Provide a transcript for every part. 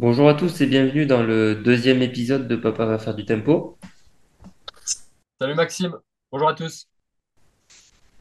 Bonjour à tous et bienvenue dans le deuxième épisode de Papa va faire du tempo. Salut Maxime, bonjour à tous.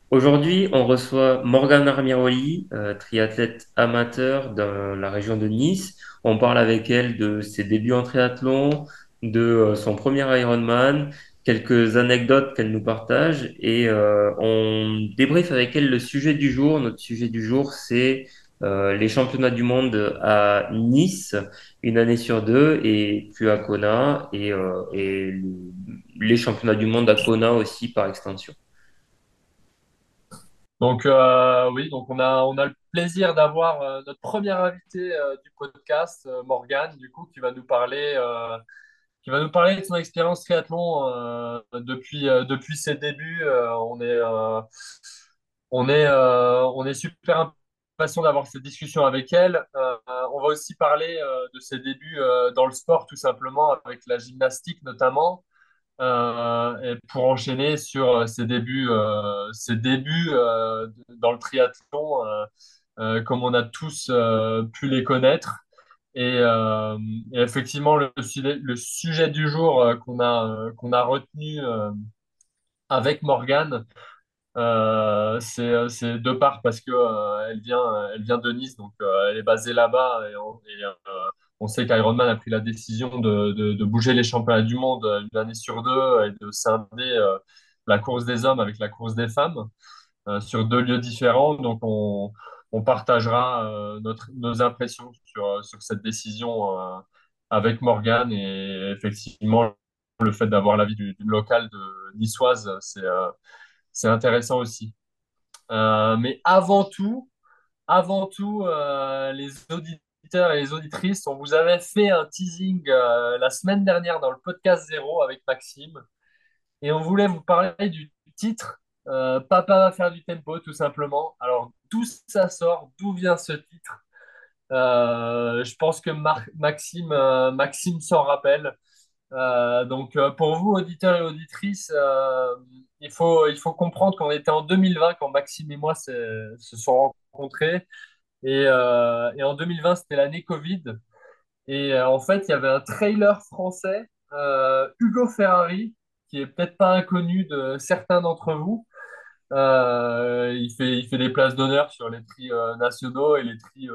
Aujourd'hui, on reçoit Morgane Armiroli, euh, triathlète amateur dans la région de Nice. On parle avec elle de ses débuts en triathlon, de euh, son premier Ironman, quelques anecdotes qu'elle nous partage et euh, on débriefe avec elle le sujet du jour. Notre sujet du jour, c'est les championnats du monde à Nice, une année sur deux, et puis à Kona, et, euh, et les championnats du monde à Kona aussi par extension. Donc euh, oui, donc on a, on a le plaisir d'avoir euh, notre première invitée euh, du podcast, euh, Morgane, du coup, qui va nous parler, euh, qui va nous parler de son expérience triathlon euh, depuis, euh, depuis ses débuts. Euh, on est, euh, on est, euh, on est super impatient d'avoir cette discussion avec elle. Euh, on va aussi parler euh, de ses débuts euh, dans le sport, tout simplement, avec la gymnastique notamment. Et pour enchaîner sur ses débuts, ses débuts dans le triathlon, comme on a tous pu les connaître. Et, effectivement, le, le sujet du jour qu'on a, qu'on a retenu avec Morgane, euh, c'est, euh, c'est de part parce que euh, elle vient, elle vient de Nice, donc euh, elle est basée là-bas et, on, et, euh, on sait qu'Ironman a pris la décision de, de, bouger les championnats du monde euh, une année sur deux et de scinder euh, la course des hommes avec la course des femmes euh, sur deux lieux différents. Donc on, on partagera euh, notre, nos impressions sur, sur cette décision euh, avec Morgane et effectivement le fait d'avoir l'avis du, du local de niçoise, c'est euh, c'est intéressant aussi. Euh, mais avant tout, avant tout, euh, les auditeurs et les auditrices, on vous avait fait un teasing euh, la semaine dernière dans le podcast Zéro avec Maxime, et on voulait vous parler du titre Papa va faire du tempo, tout simplement. Alors, d'où ça sort? D'où vient ce titre? Je pense que Maxime s'en rappelle. Euh, donc, euh, pour vous, auditeurs et auditrices, euh, il faut, il faut comprendre qu'on était en 2020 quand Maxime et moi se, sont rencontrés. Et, et en 2020, c'était l'année Covid. Et en fait, il y avait un trailer français, Hugo Ferrari, qui est peut-être pas inconnu de certains d'entre vous. Il fait, il fait des places d'honneur sur les prix nationaux et les prix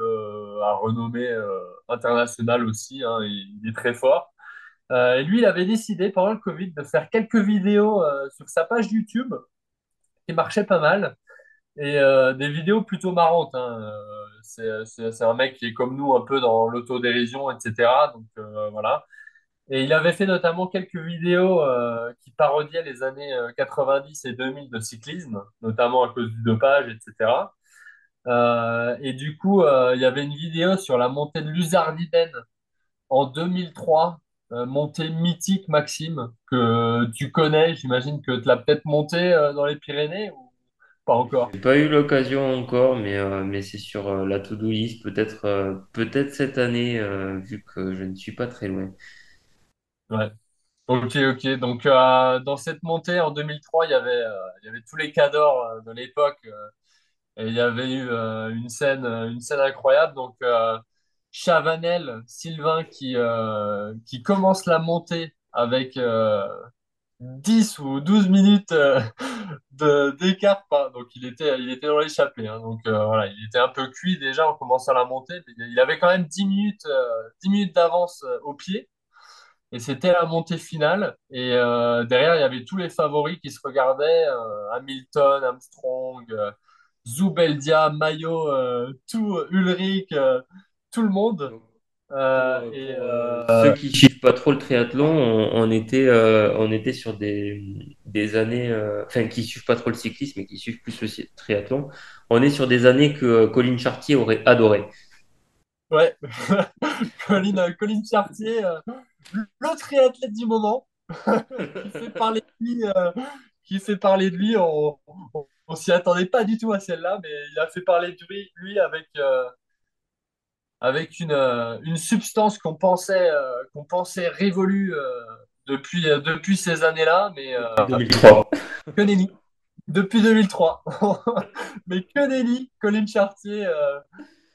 à renommée internationale aussi. hein, il est très fort. Euh, lui, il avait décidé pendant le Covid de faire quelques vidéos euh, sur sa page YouTube qui marchaient pas mal et euh, des vidéos plutôt marrantes. hein. Euh, c'est, un mec qui est comme nous un peu dans l'autodérision, etc. Donc voilà. Et il avait fait notamment quelques vidéos qui parodiaient les années euh, 90 et 2000 de cyclisme, notamment à cause du dopage, etc. Et du coup, il y avait une vidéo sur la montée de l'Uzardiden en 2003, euh, montée mythique, Maxime, que tu connais. J'imagine que tu l'as peut-être monté euh, dans les Pyrénées ou pas encore? J'ai pas eu l'occasion encore, mais, euh, mais c'est sur euh, la to-do list, peut-être euh, peut-être cette année, euh, vu que je ne suis pas très loin. Ouais. Ok, ok. Donc, euh, dans cette montée en 2003, il y avait, euh, il y avait tous les cadors euh, de l'époque euh, et il y avait eu euh, une scène, euh, une scène incroyable. Donc, euh, Chavanel, Sylvain qui, euh, qui commence la montée avec euh, 10 ou 12 minutes euh, d'écart. Donc, il était, il était dans l'échappée. hein. Donc, euh, voilà, il était un peu cuit déjà en commençant la montée. mais il avait quand même 10 minutes, 10 minutes d'avance au pied. Et c'était la montée finale. Et derrière, il y avait tous les favoris qui se regardaient. Hamilton, Armstrong, Zubeldia, Mayo, tout, Ulrich, tout le monde. Euh, euh, et euh, ceux qui suivent pas trop le triathlon, on, on était, euh, on était sur des, des années, euh, enfin, qui suivent pas trop le cyclisme et qui suivent plus le triathlon. On est sur des années que euh, Colin Chartier aurait adoré. ouais, Colin, euh, Colin Chartier, euh, le triathlète du moment, qui fait parler de lui, euh, qui fait parler de lui. On, on, on s'y attendait pas du tout à celle-là, mais il a fait parler de lui, lui avec, euh, avec une, euh, une substance qu'on pensait, euh, qu'on pensait révolue euh, depuis, euh, depuis ces années-là, mais euh, Depuis 2003. que nenni. Depuis 2003. Mais que nenni. Colin Chartier, euh,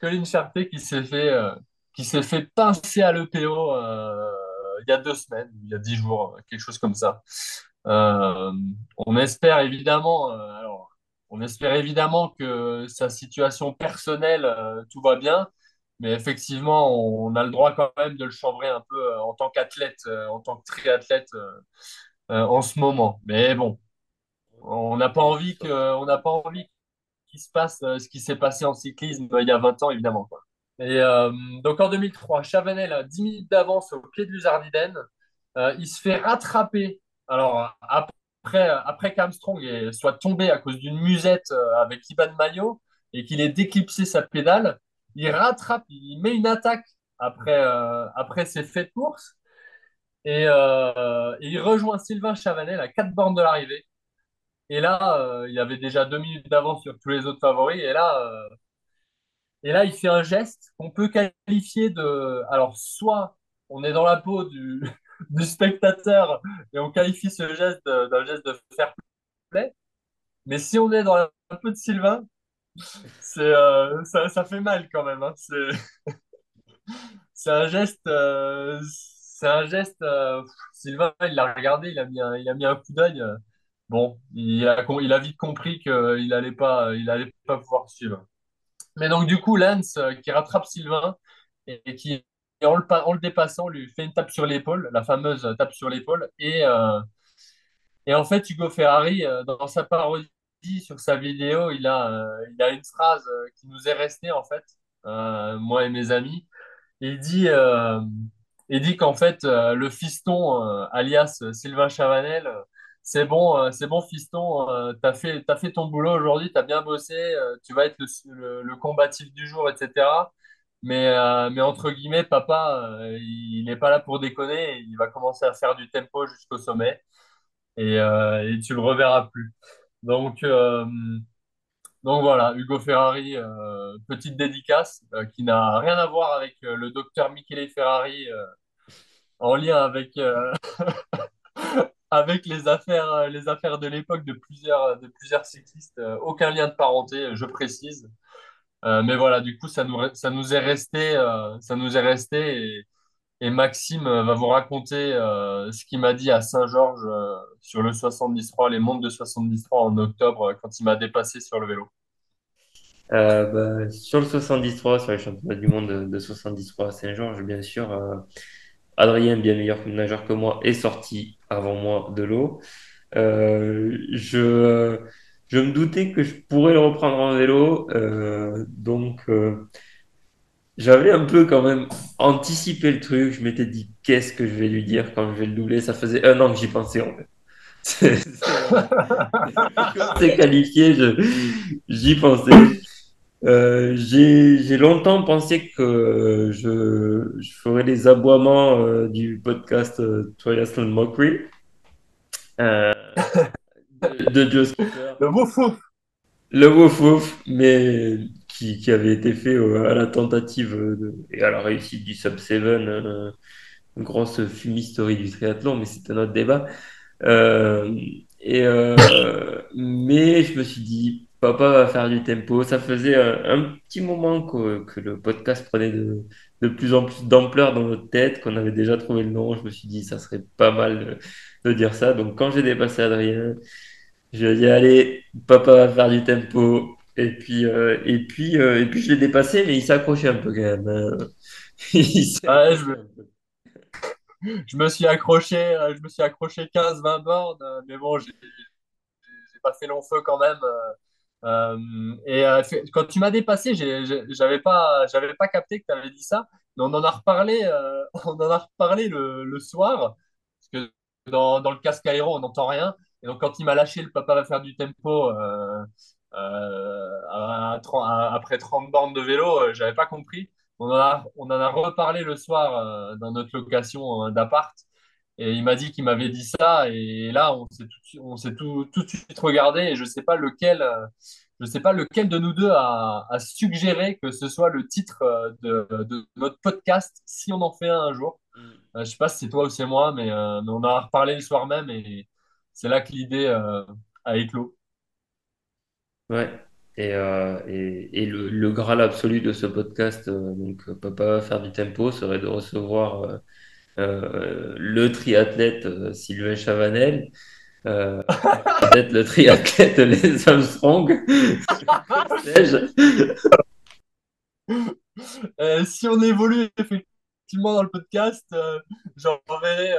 Colin Chartier qui s'est fait, euh, qui s'est fait pincer à l'EPO euh, il y a deux semaines, il y a dix jours, quelque chose comme ça. Euh, on espère évidemment, euh, alors, on espère évidemment que sa situation personnelle, euh, tout va bien, mais effectivement, on, a le droit quand même de le chambrer un peu euh, en tant qu'athlète, euh, en tant que triathlète euh, en ce moment. Mais bon, on n'a pas envie que, on n'a pas envie qu'il se passe ce qui s'est passé en cyclisme il y a 20 ans, évidemment. Et donc en 2003, Chavanel a 10 minutes d'avance au pied de l'Uzardiden. Euh, il se fait rattraper. Alors après, après qu'Armstrong soit tombé à cause d'une musette avec Iban Mayo et qu'il ait déclipsé sa pédale, il rattrape, il met une attaque après, euh, après ses faits de course et, euh, et il rejoint Sylvain Chavanel à quatre bornes de l'arrivée. Et là, euh, il avait déjà deux minutes d'avance sur tous les autres favoris. Et là, et là, il fait un geste qu'on peut qualifier de... Alors, soit on est dans la peau du, du spectateur et on qualifie ce geste d'un geste de fair play, mais si on est dans la peau de Sylvain, c'est, euh, ça, ça fait mal quand même. hein. C'est, un geste... euh, c'est un geste... euh, pff, Sylvain, il l'a regardé, il a mis un, il a mis un coup d'œil. euh, bon, il a, il a vite compris qu'il allait pas, pas pouvoir suivre. Mais donc, du coup, Lance, euh, qui rattrape Sylvain et, et qui, en le, en le dépassant, lui fait une tape sur l'épaule, la fameuse tape sur l'épaule. Et, euh, et en fait, Hugo Ferrari, euh, dans sa parodie sur sa vidéo, il a, euh, il a une phrase euh, qui nous est restée, en fait, euh, moi et mes amis. Il dit, il dit qu'en fait, le fiston, alias Sylvain Chavanel, c'est bon, c'est bon, fiston, t'as fait, fait ton boulot aujourd'hui, t'as bien bossé, tu vas être le, le- combatif du jour, etc. Mais, mais entre guillemets, papa, il n'est pas là pour déconner, il va commencer à faire du tempo jusqu'au sommet et, euh, et tu le reverras plus. Donc, euh, donc voilà, Hugo Ferrari, euh, petite dédicace euh, qui n'a rien à voir avec le docteur Michele Ferrari en lien avec, avec les affaires, les affaires de l'époque de plusieurs, de plusieurs cyclistes. Aucun lien de parenté, je précise. Mais voilà, du coup, ça nous, ça nous est resté, ça nous est resté et Maxime euh, va vous raconter euh, ce qu'il m'a dit à Saint-Georges euh, sur le 73, les montes de 73 en octobre quand il m'a dépassé sur le vélo. Bah, sur le 73, sur les championnats du monde de, de 73 à Saint-Georges, bien sûr, Adrien, bien meilleur nageur que moi, est sorti avant moi de l'eau. Je, je me doutais que je pourrais le reprendre en vélo, donc j'avais un peu quand même anticipé le truc. Je m'étais dit, qu'est-ce que je vais lui dire quand je vais le doubler? Ça faisait un an que j'y pensais en fait. C'est qualifié, j'y pensais. Euh, j'ai, longtemps pensé que je, je ferais les aboiements euh, du podcast euh, Triathlon Mockery euh, de, de Joe Skipper. Le beau fou! Le Wouf Wouf, mais qui, avait été fait euh, à la tentative et à la réussite du Sub 7, euh, une grosse fumisterie du triathlon, mais c'est un autre débat. Euh, et euh, mais je me suis dit, papa va faire du tempo. Ça faisait un, un petit moment que, que le podcast prenait de, de plus en plus d'ampleur dans notre tête, qu'on avait déjà trouvé le nom. Je me suis dit, ça serait pas mal de, de dire ça. Donc quand j'ai dépassé Adrien, je lui ai dit, allez, papa va faire du tempo. Et puis, euh, et puis, euh, et puis je l'ai dépassé, mais il s'est accroché un peu quand même. hein. Ouais, je, me- je suis accroché, euh, je me suis accroché 15-20 bornes, mais bon, j'ai pas fait long feu quand même. et quand tu m'as dépassé, j'avais pas, j'avais pas capté que tu avais dit ça, mais on en a reparlé, on en a reparlé le, le soir, parce que dans, dans le casque aéro, on n'entend rien. Et donc, quand il m'a lâché, le papa va faire du tempo à- à 30 à- après 30 bornes de vélo, euh, j'avais pas compris. On en a, on en a reparlé le soir euh, dans notre location euh, d'appart. Et il m'a dit qu'il m'avait dit ça. Et là, on s'est tout, de suite- on s'est tout, tout de suite regardé. Et je sais pas lequel, euh, je sais pas lequel de nous deux a, a suggéré que ce soit le titre euh, de, de notre podcast si on en fait un un jour. Mm. Euh, je sais pas si c'est toi ou c'est moi, mais, euh, on en a reparlé le soir même. Et c'est là que l'idée euh, a éclos. Ouais. Et, euh, et, et le, le Graal absolu de ce podcast, euh, donc euh, Papa faire du tempo, serait de recevoir euh, le triathlète Sylvain Chavanel, peut-être le triathlète Les Armstrong, si on évolue effectivement dans le podcast, j'enverrai.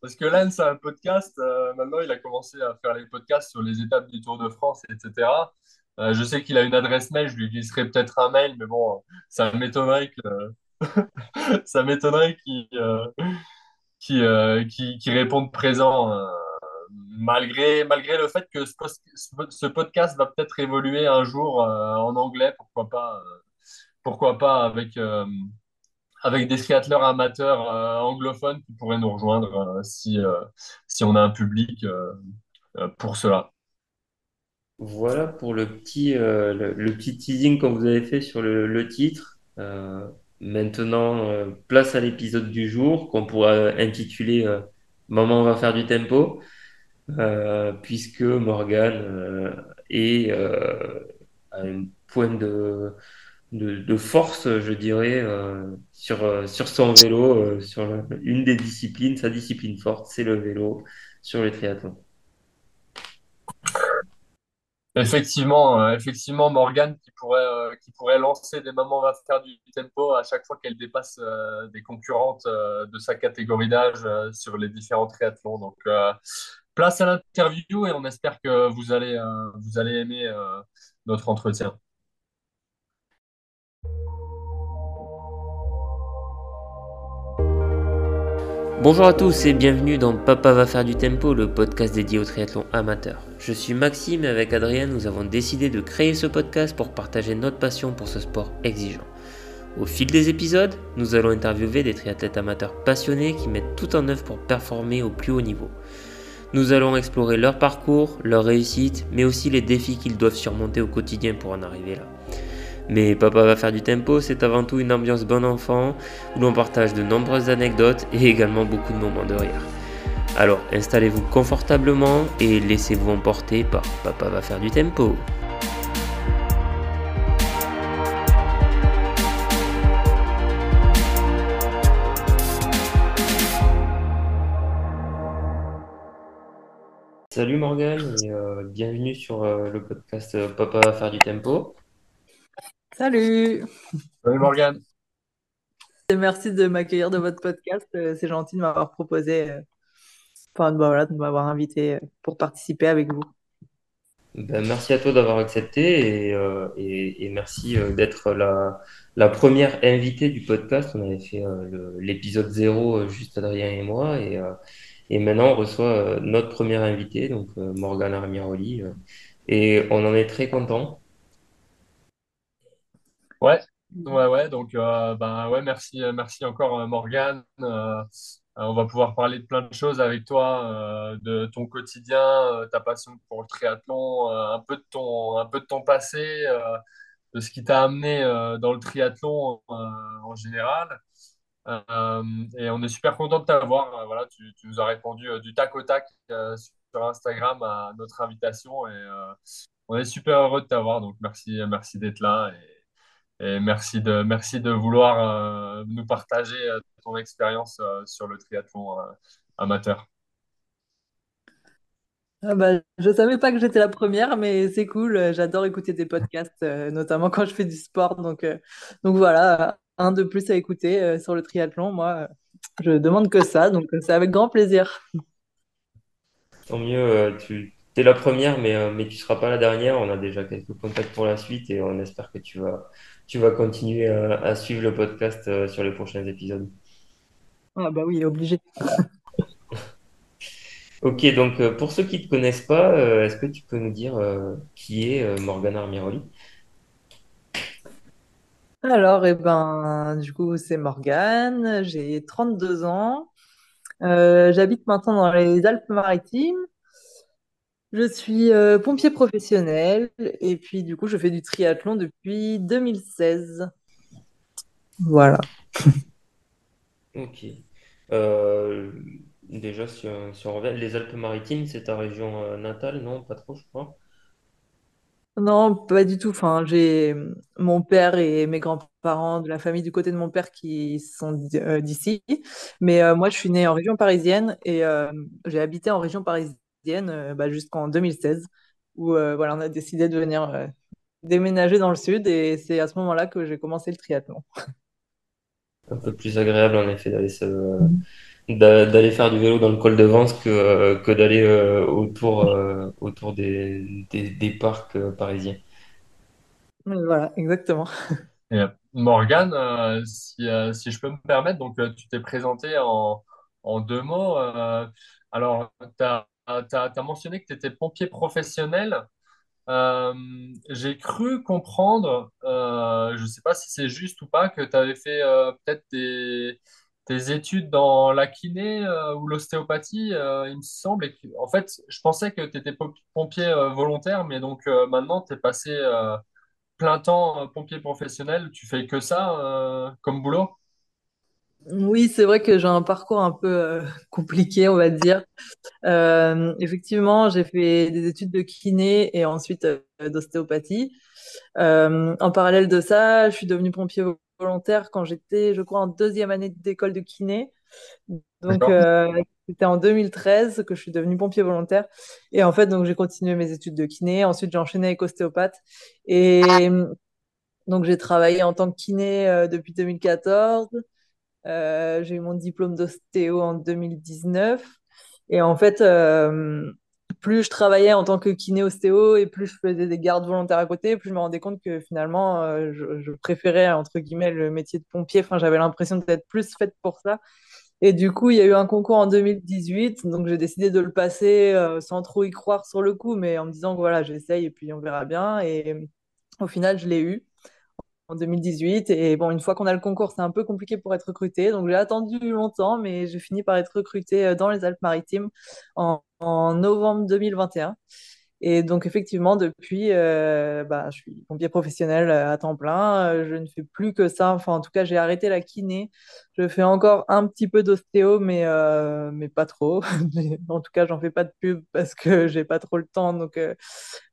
Parce que Lance c'est un podcast. euh, maintenant, il a commencé à faire les podcasts sur les étapes du Tour de France, etc. Euh, je sais qu'il a une adresse mail. Je lui glisserai peut-être un mail, mais bon, ça m'étonnerait que ça m'étonnerait qu'il qu'il, euh, qu'il- qu'il réponde présent. euh, malgré, malgré le fait que ce, ce podcast va peut-être évoluer un jour euh, en anglais, pourquoi pas, pourquoi pas avec, avec des triathleurs amateurs euh, anglophones qui pourraient nous rejoindre euh, si, euh, si on a un public pour cela. Voilà pour le petit, le, petit teasing qu'on vous avez fait sur le, titre. Maintenant, place à l'épisode du jour qu'on pourra intituler Maman va faire du tempo, puisque Morgan euh, est à un point de, de, force, je dirais, euh, sur, euh, sur son vélo, euh, sur une des disciplines, sa discipline forte, c'est le vélo sur les triathlons. Effectivement, effectivement, Morgane qui pourrait, qui pourrait lancer des mamans va faire du tempo à chaque fois qu'elle dépasse des concurrentes de sa catégorie d'âge sur les différents triathlons. Donc, place à l'interview et on espère que vous allez, vous allez aimer notre entretien. Bonjour à tous et bienvenue dans Papa va faire du tempo, le podcast dédié au triathlon amateur. Je suis Maxime et avec Adrien, nous avons décidé de créer ce podcast pour partager notre passion pour ce sport exigeant. Au fil des épisodes, nous allons interviewer des triathlètes amateurs passionnés qui mettent tout en œuvre pour performer au plus haut niveau. Nous allons explorer leur parcours, leurs réussites, mais aussi les défis qu'ils doivent surmonter au quotidien pour en arriver là. Mais Papa va faire du tempo, c'est avant tout une ambiance bon enfant où l'on partage de nombreuses anecdotes et également beaucoup de moments de rire. Alors installez-vous confortablement et laissez-vous emporter par Papa va faire du tempo. Salut Morgane et euh, bienvenue sur euh, le podcast euh, Papa va faire du tempo. Salut! Salut Morgane. Et merci de m'accueillir dans votre podcast. Euh, C'est gentil de m'avoir proposé, euh, enfin, voilà, de m'avoir invité euh, pour participer avec vous. Ben, merci à toi d'avoir accepté et, euh, et, et merci euh, d'être la, la première invitée du podcast. On avait fait euh, l'épisode zéro, juste Adrien et moi, et, euh, et maintenant on reçoit euh, notre première invitée, donc euh, Morgane Armiroli, euh, et on en est très content. Ouais, ouais, ouais. Donc, euh, bah, ouais, merci, euh, merci encore, euh, Morgane. Euh, euh, on va pouvoir parler de plein de choses avec toi, de ton quotidien, ta passion pour le triathlon, un peu de ton, un peu de ton passé, de ce qui t'a amené dans le triathlon en général. Et on est super content de t'avoir. Voilà, tu, tu nous as répondu du tac au tac sur Instagram à notre invitation et on est super heureux de t'avoir. Donc, merci, merci d'être là. Et merci de, merci de vouloir euh, nous partager euh, ton expérience euh, sur le triathlon euh, amateur. Ah bah, je savais pas que j'étais la première, mais c'est cool. J'adore écouter des podcasts, euh, notamment quand je fais du sport. Donc, euh, donc voilà, un de plus à écouter euh, sur le triathlon. Moi, je demande que ça, donc c'est avec grand plaisir. Tant mieux, euh, tu es la première, mais, euh, mais tu seras pas la dernière. On a déjà quelques contacts pour la suite et on espère que tu vas, tu vas continuer à, à suivre le podcast euh, sur les prochains épisodes. Ah bah oui, obligé. Ok, donc euh, pour ceux qui ne te connaissent pas, euh, est-ce que tu peux nous dire euh, qui est euh, Morgana Armiroli? Alors, eh ben, du coup, c'est Morgane, j'ai 32 ans. Euh, j'habite maintenant dans les Alpes-Maritimes. Je suis euh, pompier professionnel et puis du coup je fais du triathlon depuis 2016. Voilà. Ok. Euh, déjà, si on, si on revient, les Alpes-Maritimes, c'est ta région euh, natale, non? Pas trop, je crois. Non, pas du tout. Enfin, j'ai mon père et mes grands-parents de la famille du côté de mon père qui sont d- euh, d'ici. Mais euh, moi, je suis née en région parisienne et euh, j'ai habité en région parisienne euh, bah, jusqu'en 2016 où euh, voilà, on a décidé de venir euh, déménager dans le sud et c'est à ce moment-là que j'ai commencé le triathlon. Un peu plus agréable en effet d'aller se, d'aller faire du vélo dans le col de Vence que, euh, que d'aller euh, autour, euh, autour des, des, des parcs euh, parisiens. Voilà, exactement. Et Morgane, euh, si, euh, si je peux me permettre, donc euh, tu t'es présenté en, en deux mots. euh, alors, tu as, mentionné que tu étais pompier professionnel. Euh, j'ai cru comprendre, euh, je ne sais pas si c'est juste ou pas, que tu avais fait euh, peut-être des, des études dans la kiné euh, ou l'ostéopathie, euh, il me semble. Et que- en fait, je pensais que tu étais pompier euh, volontaire, mais donc euh, maintenant, tu es passé euh, plein temps euh, pompier professionnel. Tu fais que ça euh, comme boulot? Oui, c'est vrai que j'ai un parcours un peu euh, compliqué, on va dire. Euh, effectivement, j'ai fait des études de kiné et ensuite euh, d'ostéopathie. En parallèle de ça, je suis devenue pompier volontaire quand j'étais, je crois, en deuxième année d'école de kiné. Donc, c'était en 2013 que je suis devenue pompier volontaire. Et en fait, donc, j'ai continué mes études de kiné. Ensuite, j'ai enchaîné avec ostéopathe. Et donc, j'ai travaillé en tant que kiné depuis 2014. Euh, j'ai eu mon diplôme d'ostéo en 2019. Et en fait, euh, plus je travaillais en tant que kiné-ostéo et plus je faisais des gardes volontaires à côté, plus je me rendais compte que finalement, euh, je, je préférais, entre guillemets, le métier de pompier. Enfin, j'avais l'impression d'être plus faite pour ça. Et du coup, il y a eu un concours en 2018, donc j'ai décidé de le passer sans trop y croire sur le coup, mais en me disant que voilà, j'essaye et puis on verra bien. Et au final, je l'ai eu en 2018. Et bon, une fois qu'on a le concours, c'est un peu compliqué pour être recruté. Donc j'ai attendu longtemps, mais j'ai fini par être recruté euh, dans les Alpes-Maritimes en, novembre 2021. Et donc effectivement, depuis, euh, bah, je suis pompier professionnel euh, à temps plein. Je ne fais plus que ça. Enfin, en tout cas, j'ai arrêté la kiné. Je fais encore un petit peu d'ostéo, mais, mais pas trop. En tout cas, j'en fais pas de pub parce que j'ai pas trop le temps. Donc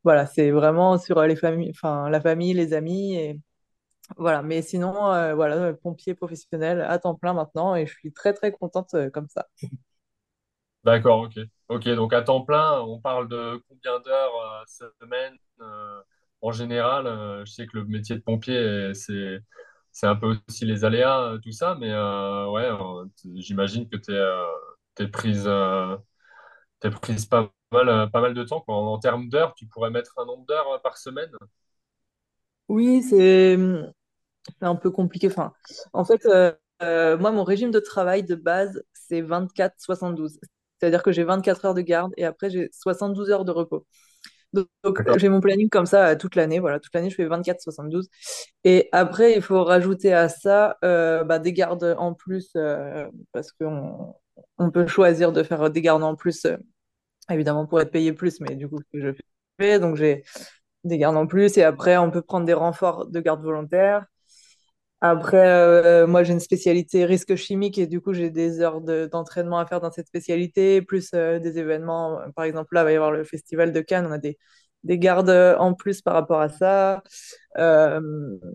voilà, c'est vraiment sur les familles, enfin la famille, les amis et voilà, mais sinon, euh, voilà, pompier professionnel à temps plein maintenant et je suis très très contente euh, comme ça. D'accord, ok. Ok, donc à temps plein, on parle de combien d'heures euh, semaine euh, en général? euh, je sais que le métier de pompier, c'est c'est un peu aussi les aléas, tout ça, mais ouais, j'imagine que tu es, prise, t'es prise pas mal, pas mal de temps. En, termes d'heures, tu pourrais mettre un nombre d'heures par semaine? Oui, c'est c'est un peu compliqué. Enfin, en fait, euh, euh, moi, mon régime de travail de base, c'est 24-72. C'est-à-dire que j'ai 24 heures de garde et après, j'ai 72 heures de repos. Donc, D'accord. j'ai mon planning comme ça euh, toute l'année. Voilà, toute l'année, je fais 24-72. Et après, il faut rajouter à ça bah, des gardes en plus parce qu'on on peut choisir de faire des gardes en plus, évidemment, pour être payé plus, mais du coup, ce que je fais. Donc, j'ai des gardes en plus et après, on peut prendre des renforts de gardes volontaires. Après, euh, moi, j'ai une spécialité risque chimique et du coup, j'ai des heures de- d'entraînement à faire dans cette spécialité, plus euh, des événements. Par exemple, là, il va y avoir le Festival de Cannes, on a des, des gardes en plus par rapport à ça. Euh,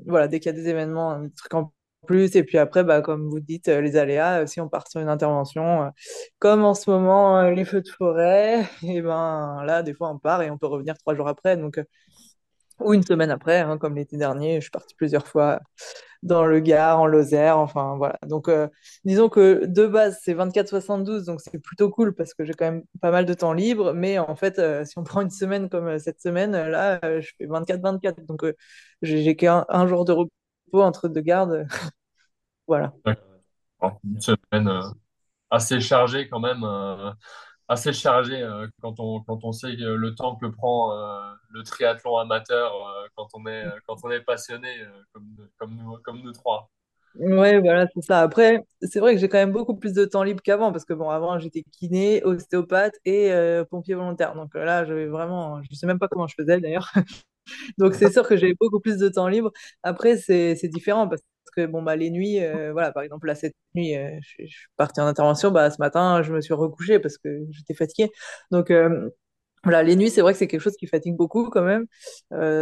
voilà, dès qu'il y a des événements, des trucs en plus. Et puis après, bah, comme vous dites, euh, les aléas, euh, si on part sur une intervention, euh, comme en ce moment, euh, les feux de forêt, et ben là, des fois, on part et on peut revenir trois jours après. Donc, euh, ou une semaine après, hein, comme l'été dernier, je suis partie plusieurs fois dans le Gard, en Lozère, enfin voilà. Donc, euh, disons que de base, c'est 24-72, donc c'est plutôt cool parce que j'ai quand même pas mal de temps libre. Mais en fait, euh, si on prend une semaine comme euh, cette semaine, là, je fais 24-24. Donc, j'ai qu'un un jour de repos entre deux gardes. voilà. Une semaine assez chargée quand même. Assez chargé euh, quand on, quand on sait le temps que prend euh, le triathlon amateur euh, quand on est, quand on est passionné comme, comme nous, comme nous trois. Ouais, voilà, c'est ça. Après, c'est vrai que j'ai quand même beaucoup plus de temps libre qu'avant parce que bon, avant, j'étais kiné, ostéopathe et pompier volontaire. Donc là, j'avais vraiment, je sais même pas comment je faisais d'ailleurs. Donc c'est sûr que j'ai beaucoup plus de temps libre. Après, c'est différent parce que bon bah les nuits, euh, voilà, par exemple là cette nuit, euh, je, suis partie en intervention, bah ce matin je me suis recouchée parce que j'étais fatiguée. Donc euh, Voilà, les nuits, c'est vrai que c'est quelque chose qui fatigue beaucoup quand même,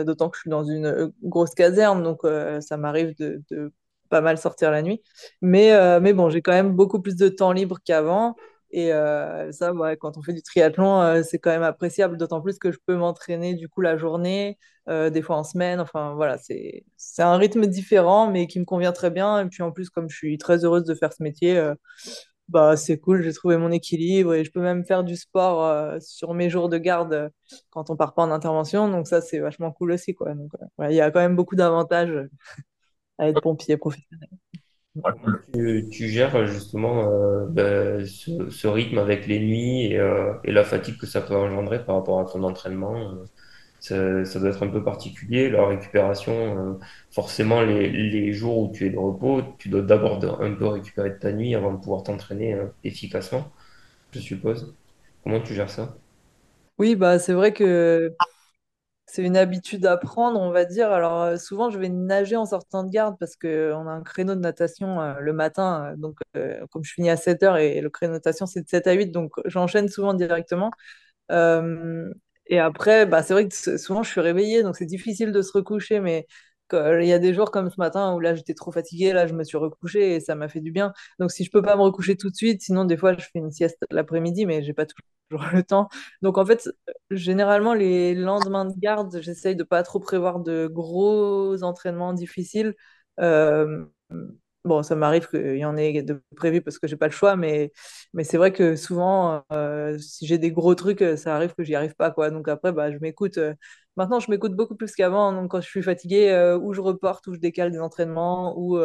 d'autant que je suis dans une grosse caserne, donc ça m'arrive de, de pas mal sortir la nuit. Mais, mais bon, j'ai quand même beaucoup plus de temps libre qu'avant. Et euh, ça, quand on fait du triathlon, euh, c'est quand même appréciable, d'autant plus que je peux m'entraîner du coup la journée, euh, des fois en semaine. Enfin voilà, c'est, un rythme différent, mais qui me convient très bien. Et puis en plus, comme je suis très heureuse de faire ce métier, bah, c'est cool, j'ai trouvé mon équilibre et je peux même faire du sport sur mes jours de garde quand on part pas en intervention. Donc ça, c'est vachement cool aussi, quoi. Donc, il y a quand même beaucoup d'avantages à être pompier professionnel. Ah, cool. Tu, tu gères justement euh, ben, ce, ce rythme avec les nuits et, euh, et la fatigue que ça peut engendrer par rapport à ton entraînement. euh, Ça, ça doit être un peu particulier. La récupération, euh, forcément, les, les jours où tu es de repos, tu dois d'abord de- un peu récupérer de ta nuit avant de pouvoir t'entraîner euh, efficacement, je suppose. Comment tu gères ça? Oui, bah, c'est vrai que c'est une habitude à prendre, on va dire. Alors euh, souvent, je vais nager en sortant de garde parce qu'on a un créneau de natation euh, le matin. euh, donc, euh, comme je finis à 7 heures et le créneau de natation, c'est de 7 à 8, donc j'enchaîne souvent directement. Euh, et après, bah, c'est vrai que souvent je suis réveillée, donc c'est difficile de se recoucher, mais il y a des jours comme ce matin où là j'étais trop fatiguée, là je me suis recouchée et ça m'a fait du bien. Donc si je peux pas me recoucher tout de suite, sinon des fois je fais une sieste l'après-midi, mais j'ai pas toujours le temps. Donc en fait, généralement les lendemains de garde, j'essaye de pas trop prévoir de gros entraînements difficiles. Euh, Bon, ça m'arrive qu'il y en ait de prévus parce que j'ai pas le choix, mais mais c'est vrai que souvent, euh, si j'ai des gros trucs, euh, ça arrive que j'y arrive pas, quoi. Donc après, bah, je m'écoute. euh, Maintenant, je m'écoute beaucoup plus qu'avant. Donc quand je suis fatiguée, ou je reporte, ou je décale des entraînements, ou,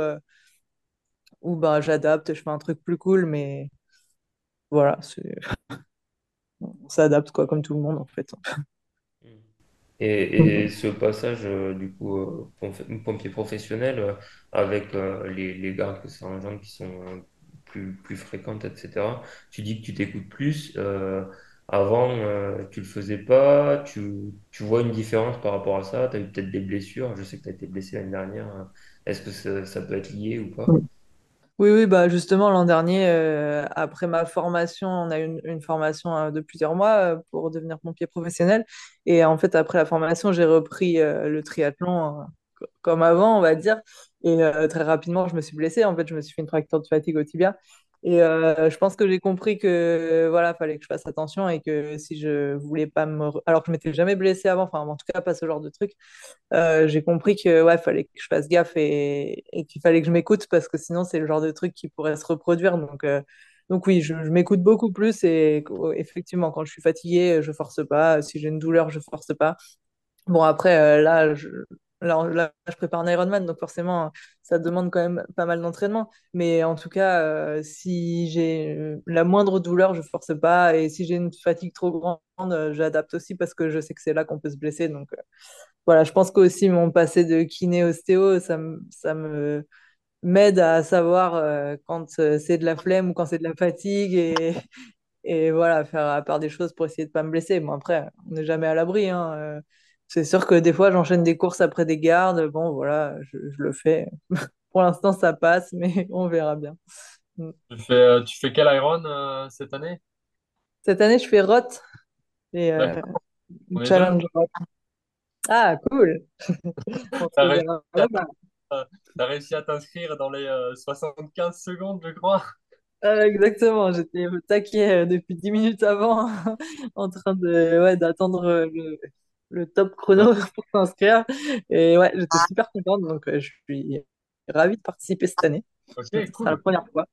ou bah, j'adapte, je fais un truc plus cool. Mais voilà, on s'adapte, quoi, comme tout le monde, en fait. Et, et ce passage, euh, du coup, euh, pompier professionnel, euh, avec les, les gardes que ça engendre qui sont plus, plus fréquentes, etc., tu dis que tu t'écoutes plus. avant, tu le faisais pas. Tu, tu vois une différence par rapport à ça? Tu as eu peut-être des blessures? Je sais que tu as été blessé l'année dernière. Est-ce que ça, ça peut être lié ou pas? Oui, oui, bah justement, l'an dernier, euh, après ma formation, on a eu une, formation euh, de plusieurs mois euh, pour devenir pompier professionnel. Et en fait, après la formation, j'ai repris le triathlon co- comme avant, on va dire. Et très rapidement, je me suis blessée. En fait, je me suis fait une fracture de fatigue au tibia. Et euh, je pense que j'ai compris que voilà, fallait que je fasse attention et que si je voulais pas me... Alors que je m'étais jamais blessée avant, enfin, en tout cas, pas ce genre de truc. Euh, j'ai compris que ouais, fallait que je fasse gaffe et, qu'il fallait que je m'écoute parce que sinon c'est le genre de truc qui pourrait se reproduire. Donc, euh, donc oui, je, je m'écoute beaucoup plus et effectivement, quand je suis fatiguée, je force pas. Si j'ai une douleur, je force pas. Bon, après, là, je, là, là, je prépare un Ironman, donc forcément, ça demande quand même pas mal d'entraînement. Mais en tout cas, euh, si j'ai euh, la moindre douleur, je force pas. Et si j'ai une fatigue trop grande, euh, j'adapte aussi parce que je sais que c'est là qu'on peut se blesser. Donc, voilà, je pense qu'aussi mon passé de kiné-ostéo, ça ça me m'aide à savoir quand c'est de la flemme ou quand c'est de la fatigue et, et voilà, faire à part des choses pour essayer de pas me blesser. Bon, après, on n'est jamais à l'abri, hein. C'est sûr que des fois, j'enchaîne des courses après des gardes. Bon, voilà, je, je le fais. Pour l'instant, ça passe, mais on verra bien. Mm. Tu fais, euh, tu fais quel Iron euh, cette année? Cette année, je fais ROT, et, euh. Challenge ROT. Ah, cool. T'as réussi réussi à t'inscrire dans les euh, 75 secondes, je crois. Euh, exactement, j'étais au taquet depuis 10 minutes avant, en train de, ouais, d'attendre le, le top chrono pour s'inscrire. Et ouais, j'étais super contente, donc euh, je suis ravie de participer cette année. Ok, Ce sera la première fois.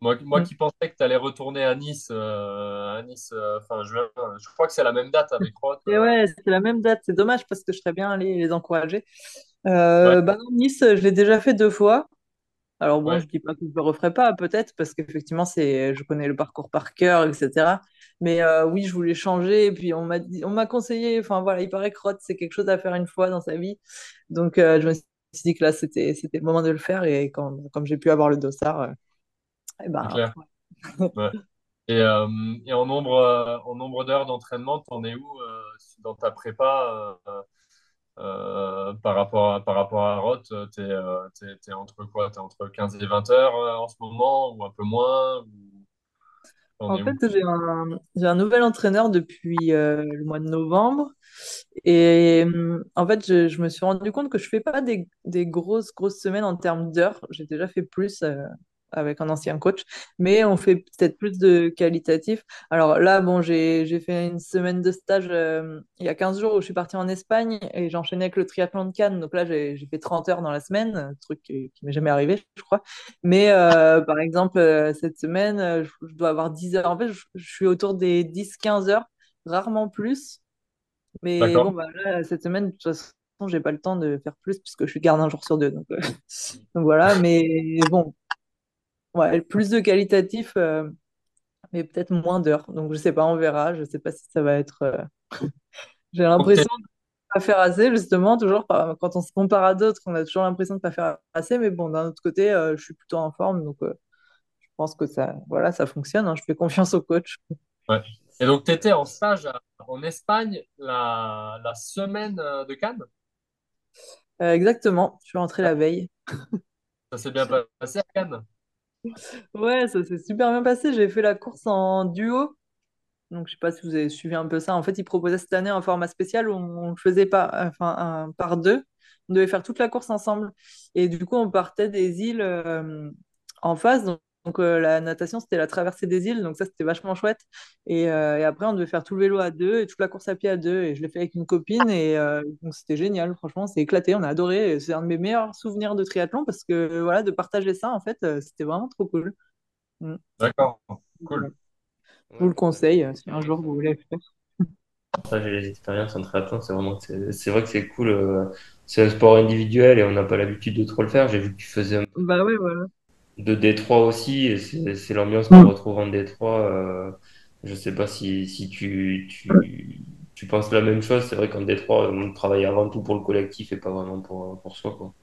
Moi, moi Mm. qui pensais que tu allais retourner à Nice, euh, à Nice euh, fin juin, je crois que c'est la même date avec Roth. Et ouais, c'est la même date, c'est dommage parce que je serais bien allée les encourager. ouais, Euh, bah non, Nice, je l'ai déjà fait deux fois. Alors bon, ouais, je dis pas que je le referai pas, peut-être, parce qu'effectivement, c'est, je connais le parcours par cœur, etc. Mais euh, oui, je voulais changer. Et puis on m'a dit, on m'a conseillé. Enfin voilà, il paraît que Roth, c'est quelque chose à faire une fois dans sa vie. Donc euh, je me suis dit que là, c'était, c'était le moment de le faire. Et quand, comme j'ai pu avoir le dossard, euh, eh ben, clair. Ouais. Et, et en nombre, en nombre d'heures d'entraînement, t'en es où dans ta prépa euh, euh, par rapport à, par rapport à Roth? T'es, euh, t'es, t'es entre quoi? T'es entre 15 et 20 heures euh, en ce moment ou un peu moins? ou- En fait, j'ai un, un nouvel entraîneur depuis euh, le mois de novembre. Et en fait, je, je me suis rendu compte que je fais pas des, des grosses, grosses semaines en termes d'heures. J'ai déjà fait plus euh, avec un ancien coach, mais on fait peut-être plus de qualitatif. Alors là, bon, j'ai, fait une semaine de stage euh, il y a 15 jours où je suis partie en Espagne et j'ai enchaîné avec le triathlon de Cannes. Donc là, j'ai, fait 30 heures dans la semaine, un truc qui, qui m'est jamais arrivé, je crois. Mais euh, par exemple, euh, cette semaine, je, je dois avoir 10 heures. En fait, je, je suis autour des dix quinze heures, rarement plus. Mais bon, bah, là, cette semaine, de toute façon, j'ai pas le temps de faire plus puisque je suis garde un jour sur deux. Donc, donc voilà, mais bon, ouais, plus de qualitatif, euh, mais peut-être moins d'heures. Donc je sais pas, on verra. Je sais pas si ça va être. euh, J'ai l'impression de pas faire assez, justement, toujours par- quand on se compare à d'autres, on a toujours l'impression de pas faire assez. Mais bon, d'un autre côté, euh, je suis plutôt en forme, donc euh, je pense que ça, voilà, ça fonctionne. hein. Je fais confiance au coach. ouais. Et donc, tu étais en stage à- en Espagne la, la semaine euh, de Cannes? Euh, exactement, je suis rentrée la veille. Ça s'est bien passé à Cannes? Ouais, ça s'est super bien passé. J'ai fait la course en duo. Donc, je sais pas si vous avez suivi un peu ça. En fait, ils proposaient cette année un format spécial où on le faisait pas, un- par deux. On devait faire toute la course ensemble. Et du coup, on partait des îles euh, en face. Donc, euh, la natation, c'était la traversée des îles. Donc, ça, c'était vachement chouette. Et, euh, et après, on devait faire tout le vélo à deux et toute la course à pied à deux. Et je l'ai fait avec une copine. Et euh, donc, c'était génial. Franchement, c'est éclaté. On a adoré. C'est un de mes meilleurs souvenirs de triathlon parce que, voilà, de partager ça, en fait, euh, c'était vraiment trop cool. Mm. D'accord. Cool. Je vous le conseille si un jour vous voulez le faire. partager les expériences en triathlon, c'est vraiment, c'est vrai que c'est cool. euh, c'est un sport individuel et on n'a pas l'habitude de trop le faire. J'ai vu que tu faisais un Bah ouais, voilà. De Détroit aussi, et c'est l'ambiance qu'on Mm. retrouve en Détroit. Euh, je sais pas si, si tu, tu, tu penses la même chose. C'est vrai qu'en Détroit, on travaille avant tout pour le collectif et pas vraiment pour, pour soi, quoi.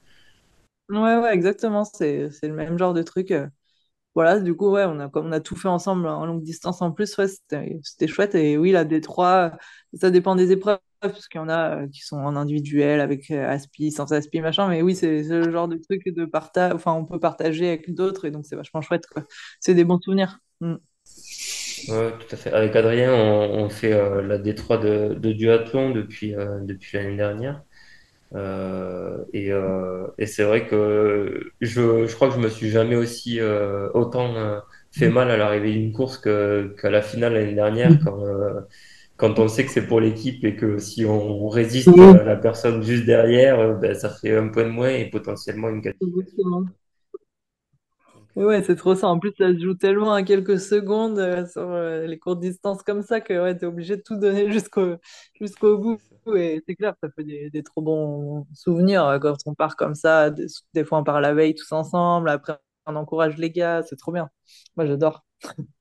Ouais, ouais, exactement. C'est, le même genre de truc. euh. Voilà, du coup, ouais, on a, comme on a tout fait ensemble en longue distance en plus, ouais, c'était, c'était chouette. Et oui, la Détroit, ça dépend des épreuves, parce qu'il y en a euh, qui sont en individuel, avec euh, Aspi, sans Aspi, machin. Mais oui, c'est le genre de truc de partage, enfin, on peut partager avec d'autres, et donc c'est vachement chouette. C'est des bons souvenirs. Mm. Ouais, tout à fait. Avec Adrien, on, on fait euh, la Détroit de, de duathlon depuis, euh, depuis l'année dernière. Euh, et et c'est vrai que je, je crois que je me suis jamais aussi autant fait mal à l'arrivée d'une course qu'à la finale l'année dernière quand, euh, quand on sait que c'est pour l'équipe et que si on résiste à la personne juste derrière, euh, ben, ça fait un point de moins et potentiellement une Et Ouais, c'est trop ça. En plus, ça se joue tellement à quelques secondes euh, sur euh, les courtes distances comme ça que ouais, tu es obligé de tout donner jusqu'au jusqu'au bout. Et c'est clair, ça fait des, des trop bons souvenirs quand on part comme ça. Des, des fois, on part la veille tous ensemble. Après, on encourage les gars. C'est trop bien. Moi, j'adore.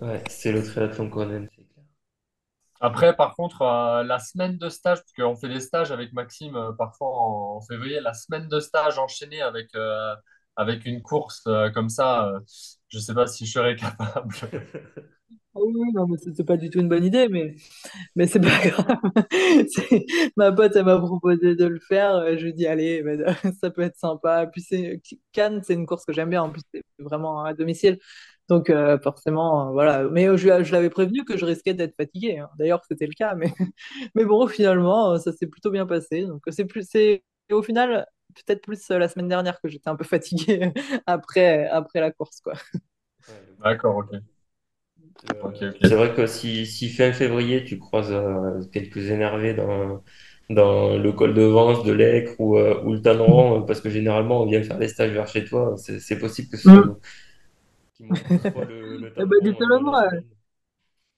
Ouais, c'est le triathlon qu'on aime. Après, par contre, euh, la semaine de stage, parce qu'on fait des stages avec Maxime euh, parfois en, en février, la semaine de stage enchaînée avec, euh, avec une course comme ça, je ne sais pas si je serais capable. Oui, non, mais c'est pas du tout une bonne idée, mais, mais c'est pas grave. Ma pote, elle m'a proposé de le faire. Je lui ai dit, allez, ben, ça peut être sympa. Puis Cannes, c'est une course que j'aime bien. En plus, c'est vraiment à domicile. Donc, euh, forcément, euh, voilà. Mais euh, je, je l'avais prévenu que je risquais d'être fatigué. hein. D'ailleurs, c'était le cas. Mais, mais bon, finalement, euh, ça s'est plutôt bien passé. Donc, c'est plus, c'est au final peut-être plus euh, la semaine dernière que j'étais un peu fatiguée après, après la course, quoi. D'accord, ok. C'est vrai que si, si fin février, tu croises euh, quelques énervés dans, dans le col de Vence, de l'Ecre ou, euh, ou le Tanneron, parce que généralement on vient faire les stages vers chez toi, c'est possible que ce soit Mm. Qui le, le Eh ben, euh, moi. semaine.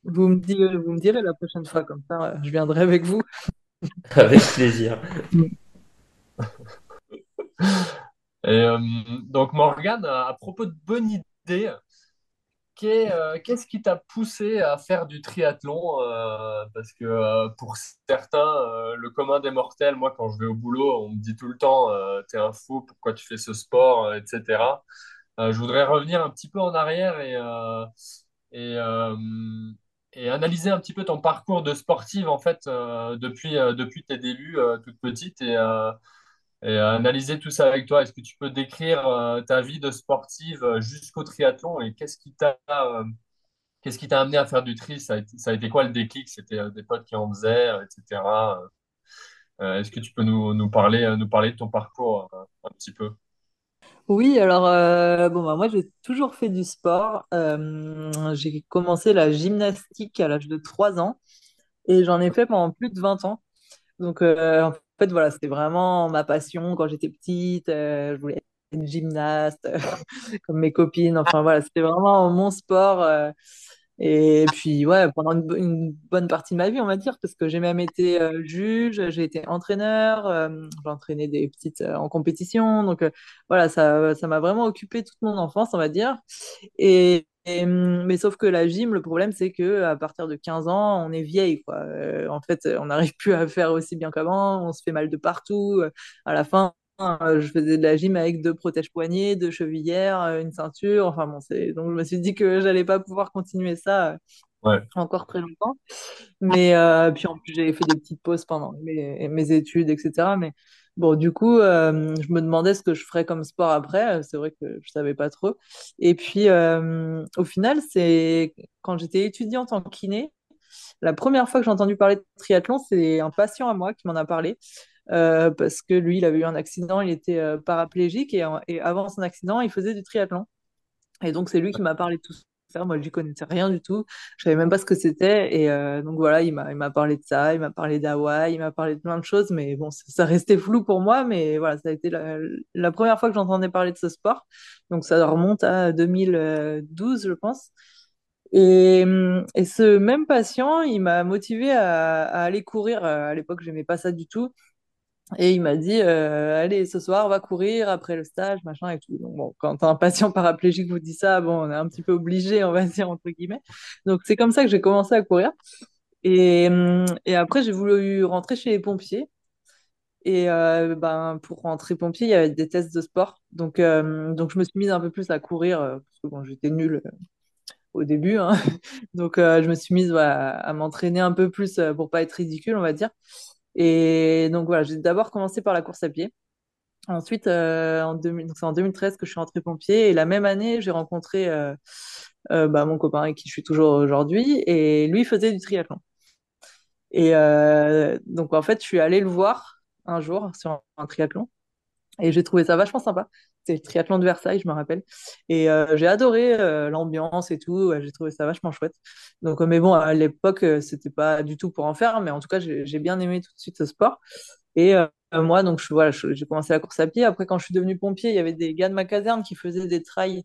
Vous me direz, vous me direz la prochaine fois, comme ça, euh, je viendrai avec vous. Avec plaisir. Et euh, donc, Morgane, à propos de bonne idée, qu'est- euh, qu'est-ce qui t'a poussé à faire du triathlon? euh, parce que euh, pour certains, euh, le commun des mortels, moi, quand je vais au boulot, on me dit tout le temps, euh, t'es un fou, pourquoi tu fais ce sport, etc. Euh, je voudrais revenir un petit peu en arrière et, euh, euh, et analyser un petit peu ton parcours de sportive, en fait, depuis, depuis tes débuts, toute petite, et, et analyser tout ça avec toi. Est-ce que tu peux décrire ta vie de sportive jusqu'au triathlon et qu'est-ce qui t'a qu'est-ce qui t'a amené à faire du tri? Ça a été, quoi le déclic? C'était des potes qui en faisaient, etc. Est-ce que tu peux nous, parler, nous parler de ton parcours un petit peu? Oui, alors euh, bon, bah, moi j'ai toujours fait du sport. Euh, j'ai commencé la gymnastique à l'âge de 3 ans et j'en ai fait pendant plus de 20 ans. Donc euh, en fait voilà, c'était vraiment ma passion quand j'étais petite. je voulais être une gymnaste comme mes copines. Enfin voilà, c'était vraiment mon sport. Et puis, ouais, pendant une, bo- une bonne partie de ma vie, on va dire, parce que j'ai même été juge, j'ai été entraîneur, euh, j'ai entraîné des petites euh, en compétition. Donc, euh, voilà, ça, ça m'a vraiment occupé toute mon enfance, on va dire. Et, hum, mais sauf que la gym, le problème, c'est que à partir de 15 ans, on est vieille, quoi. Euh, en fait, on n'arrive plus à faire aussi bien qu'avant, on se fait mal de partout. À la fin, je faisais de la gym avec deux protège-poignets, deux chevillères, euh, une ceinture. Enfin bon, c'est... Donc je me suis dit que j'allais pas pouvoir continuer ça euh, Ouais, encore très longtemps. Mais euh, puis en plus, j'ai fait des petites pauses pendant mes, mes études, etc. Mais bon, du coup, euh, je me demandais ce que je ferais comme sport après. C'est vrai que je savais pas trop. Et puis, euh, au final, c'est quand j'étais étudiante en kiné, la première fois que j'ai entendu parler de triathlon, c'est un patient à moi qui m'en a parlé. Euh, parce que lui, il avait eu un accident, il était euh, paraplégique et, avant son accident, il faisait du triathlon. Et donc, c'est lui qui m'a parlé de tout ça. Moi, je n'y connaissais rien du tout. Je savais même pas ce que c'était. Et euh, donc, voilà, il m'a, parlé de ça. Il m'a parlé d'Hawaï. Il m'a parlé de plein de choses. Mais bon, ça, restait flou pour moi. Mais voilà, ça a été la, première fois que j'entendais parler de ce sport. Donc, ça remonte à 2012, je pense. Et, hum, et ce même patient, il m'a motivé à, aller courir. À l'époque, j'aimais pas ça du tout. Et il m'a dit, euh, allez, ce soir, on va courir après le stage, machin et tout. Bon, quand un patient paraplégique vous dit ça, bon, on est un petit peu obligé, on va dire, entre guillemets. Donc, c'est comme ça que j'ai commencé à courir. Et, hum, après, j'ai voulu rentrer chez les pompiers. Et euh, ben, pour rentrer pompier, il y avait des tests de sport. Donc, euh, donc je me suis mise un peu plus à courir, parce que bon, j'étais nulle au début. hein. Donc, je me suis mise à, m'entraîner un peu plus pour pas être ridicule, on va dire. Et donc voilà, j'ai d'abord commencé par la course à pied. Ensuite, euh, en 2000 donc c'est en 2013 que je suis rentrée pompier. Et la même année, j'ai rencontré euh, euh, bah, mon copain avec qui je suis toujours aujourd'hui. Et lui faisait du triathlon. Et euh, donc, en fait, je suis allée le voir un jour sur un triathlon. Et j'ai trouvé ça vachement sympa. C'était le triathlon de Versailles, je me rappelle. Et euh, j'ai adoré euh, l'ambiance et tout. J'ai trouvé ça vachement chouette. Donc, euh, mais bon, à l'époque, c'était pas du tout pour en faire. Mais en tout cas, j'ai bien aimé tout de suite ce sport. Et moi, donc, je, voilà, j'ai commencé la course à pied. Après, quand je suis devenue pompier, il y avait des gars de ma caserne qui faisaient des trails.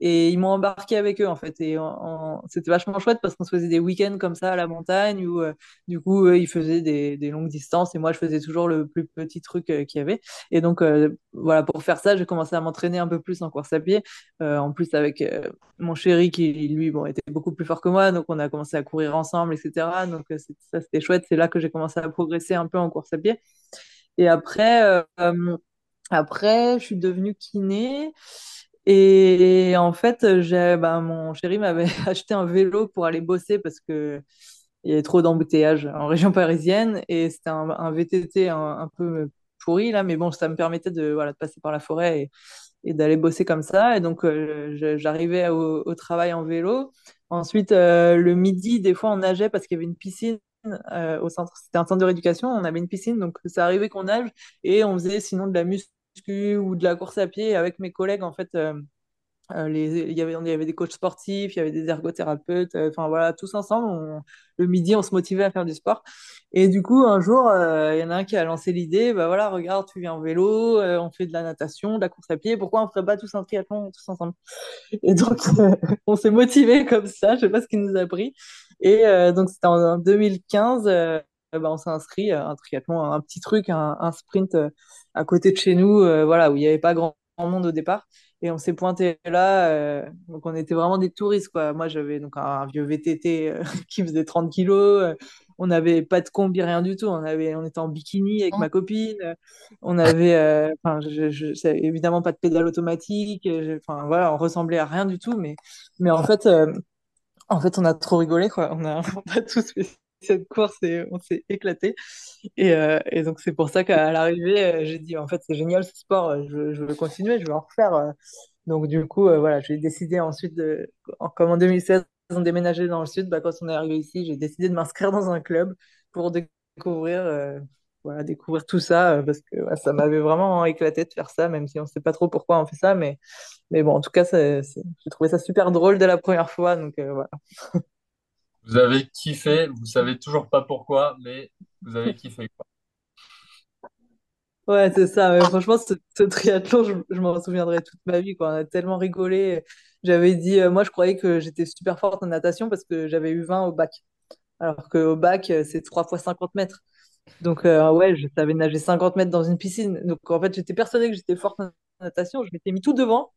Et ils m'ont embarqué avec eux, en fait. Et c'était vachement chouette parce qu'on se faisait des week-ends comme ça à la montagne où, euh, du coup, eux, ils faisaient des, longues distances et moi, je faisais toujours le plus petit truc euh, qu'il y avait. Et donc, euh, voilà, pour faire ça, j'ai commencé à m'entraîner un peu plus en course à pied. Euh, en plus, avec mon chéri qui, lui, bon, était beaucoup plus fort que moi. Donc, on a commencé à courir ensemble, etc. Donc, ça, c'était chouette. C'est là que j'ai commencé à progresser un peu en course à pied. Et après, après, je suis devenue kiné. Et en fait, ben, mon chéri m'avait acheté un vélo pour aller bosser parce que il y avait trop d'embouteillages en région parisienne. Et c'était un, VTT un, peu pourri, là. Mais bon, ça me permettait de, passer par la forêt et, d'aller bosser comme ça. Et donc, euh, j'arrivais au, au travail en vélo. Ensuite, euh, le midi, des fois, on nageait parce qu'il y avait une piscine euh, au centre. C'était un centre de rééducation, on avait une piscine, donc ça arrivait qu'on nage et on faisait sinon de la muscu ou de la course à pied avec mes collègues. En fait, euh, euh, il y avait, il y avait des coachs sportifs, il y avait des ergothérapeutes, euh, enfin voilà, tous ensemble, le midi, on se motivait à faire du sport. Et du coup, un jour, il y en a un qui a lancé l'idée, bah voilà, regarde, tu viens en vélo, on fait de la natation, de la course à pied, pourquoi on ferait pas tous un triathlon tous ensemble? Et donc, on s'est motivé comme ça, je sais pas ce qui nous a pris. Et donc, c'était en, en 2015, euh, bah, on s'est inscrit à un triathlon, un petit truc, un, un sprint euh, à côté de chez nous, euh, voilà, où il n'y avait pas grand, monde au départ. Et on s'est pointé là, euh, donc on était vraiment des touristes, quoi. Moi, j'avais donc un, un vieux VTT euh, qui faisait 30 kilos. euh, on n'avait pas de combi, rien du tout. On avait, on était en bikini avec ma copine. euh, on avait, euh, enfin, je, je, c'est évidemment pas de pédale automatique. euh, Enfin, voilà, on ressemblait à rien du tout. Mais, mais en fait, euh, en fait, on a trop rigolé, quoi. On a, on a tous fait cette course on s'est éclaté. Et, euh, et donc, c'est pour ça qu'à l'arrivée, euh, j'ai dit, en fait, c'est génial ce sport, euh, je, veux continuer, je veux en refaire. Donc, du coup, euh, voilà, j'ai décidé ensuite, comme en 2016, ont déménagé dans le sud, bah, quand on est arrivé ici, j'ai décidé de m'inscrire dans un club pour découvrir, découvrir tout ça, parce que ça m'avait vraiment éclaté de faire ça, même si on ne sait pas trop pourquoi on fait ça, mais, mais bon, en tout cas, j'ai trouvé ça super drôle dès la première fois, donc voilà. Vous avez kiffé, vous savez toujours pas pourquoi, mais vous avez kiffé, quoi. Ouais, c'est ça. mais franchement, ce, triathlon, je, m'en souviendrai toute ma vie. On a tellement rigolé. J'avais dit, euh, moi, je croyais que j'étais super forte en natation parce que j'avais eu 20 au bac. Alors qu'au bac, euh, c'est 3 fois 50 mètres. Donc, euh, ouais, je savais nager 50 mètres dans une piscine. Donc, en fait, j'étais persuadée que j'étais forte en natation. Je m'étais mis tout devant.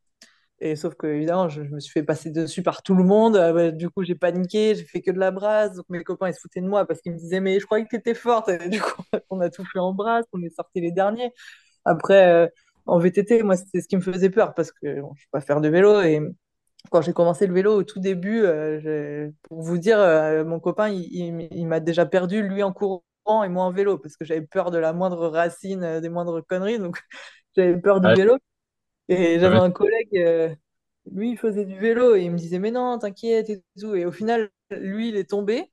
Et sauf que, évidemment, je, je me suis fait passer dessus par tout le monde. Euh, ouais, du coup, j'ai paniqué, j'ai fait que de la brasse. Donc, mes copains, ils se foutaient de moi parce qu'ils me disaient, mais je croyais que tu étais forte. Et du coup, on a tout fait en brasse, on est sortis les derniers. Après, euh, en VTT, moi, c'était ce qui me faisait peur parce que bon, je ne sais pas faire de vélo. Et quand j'ai commencé le vélo au tout début, euh, pour vous dire, mon copain, il, il- il m'a déjà perdu, lui en courant et moi en vélo, parce que j'avais peur de la moindre racine, des moindres conneries. Donc, j'avais peur du Ouais, vélo. Et j'avais un collègue, euh, lui, il faisait du vélo et il me disait, mais non, t'inquiète et tout. Et au final, lui, il est tombé,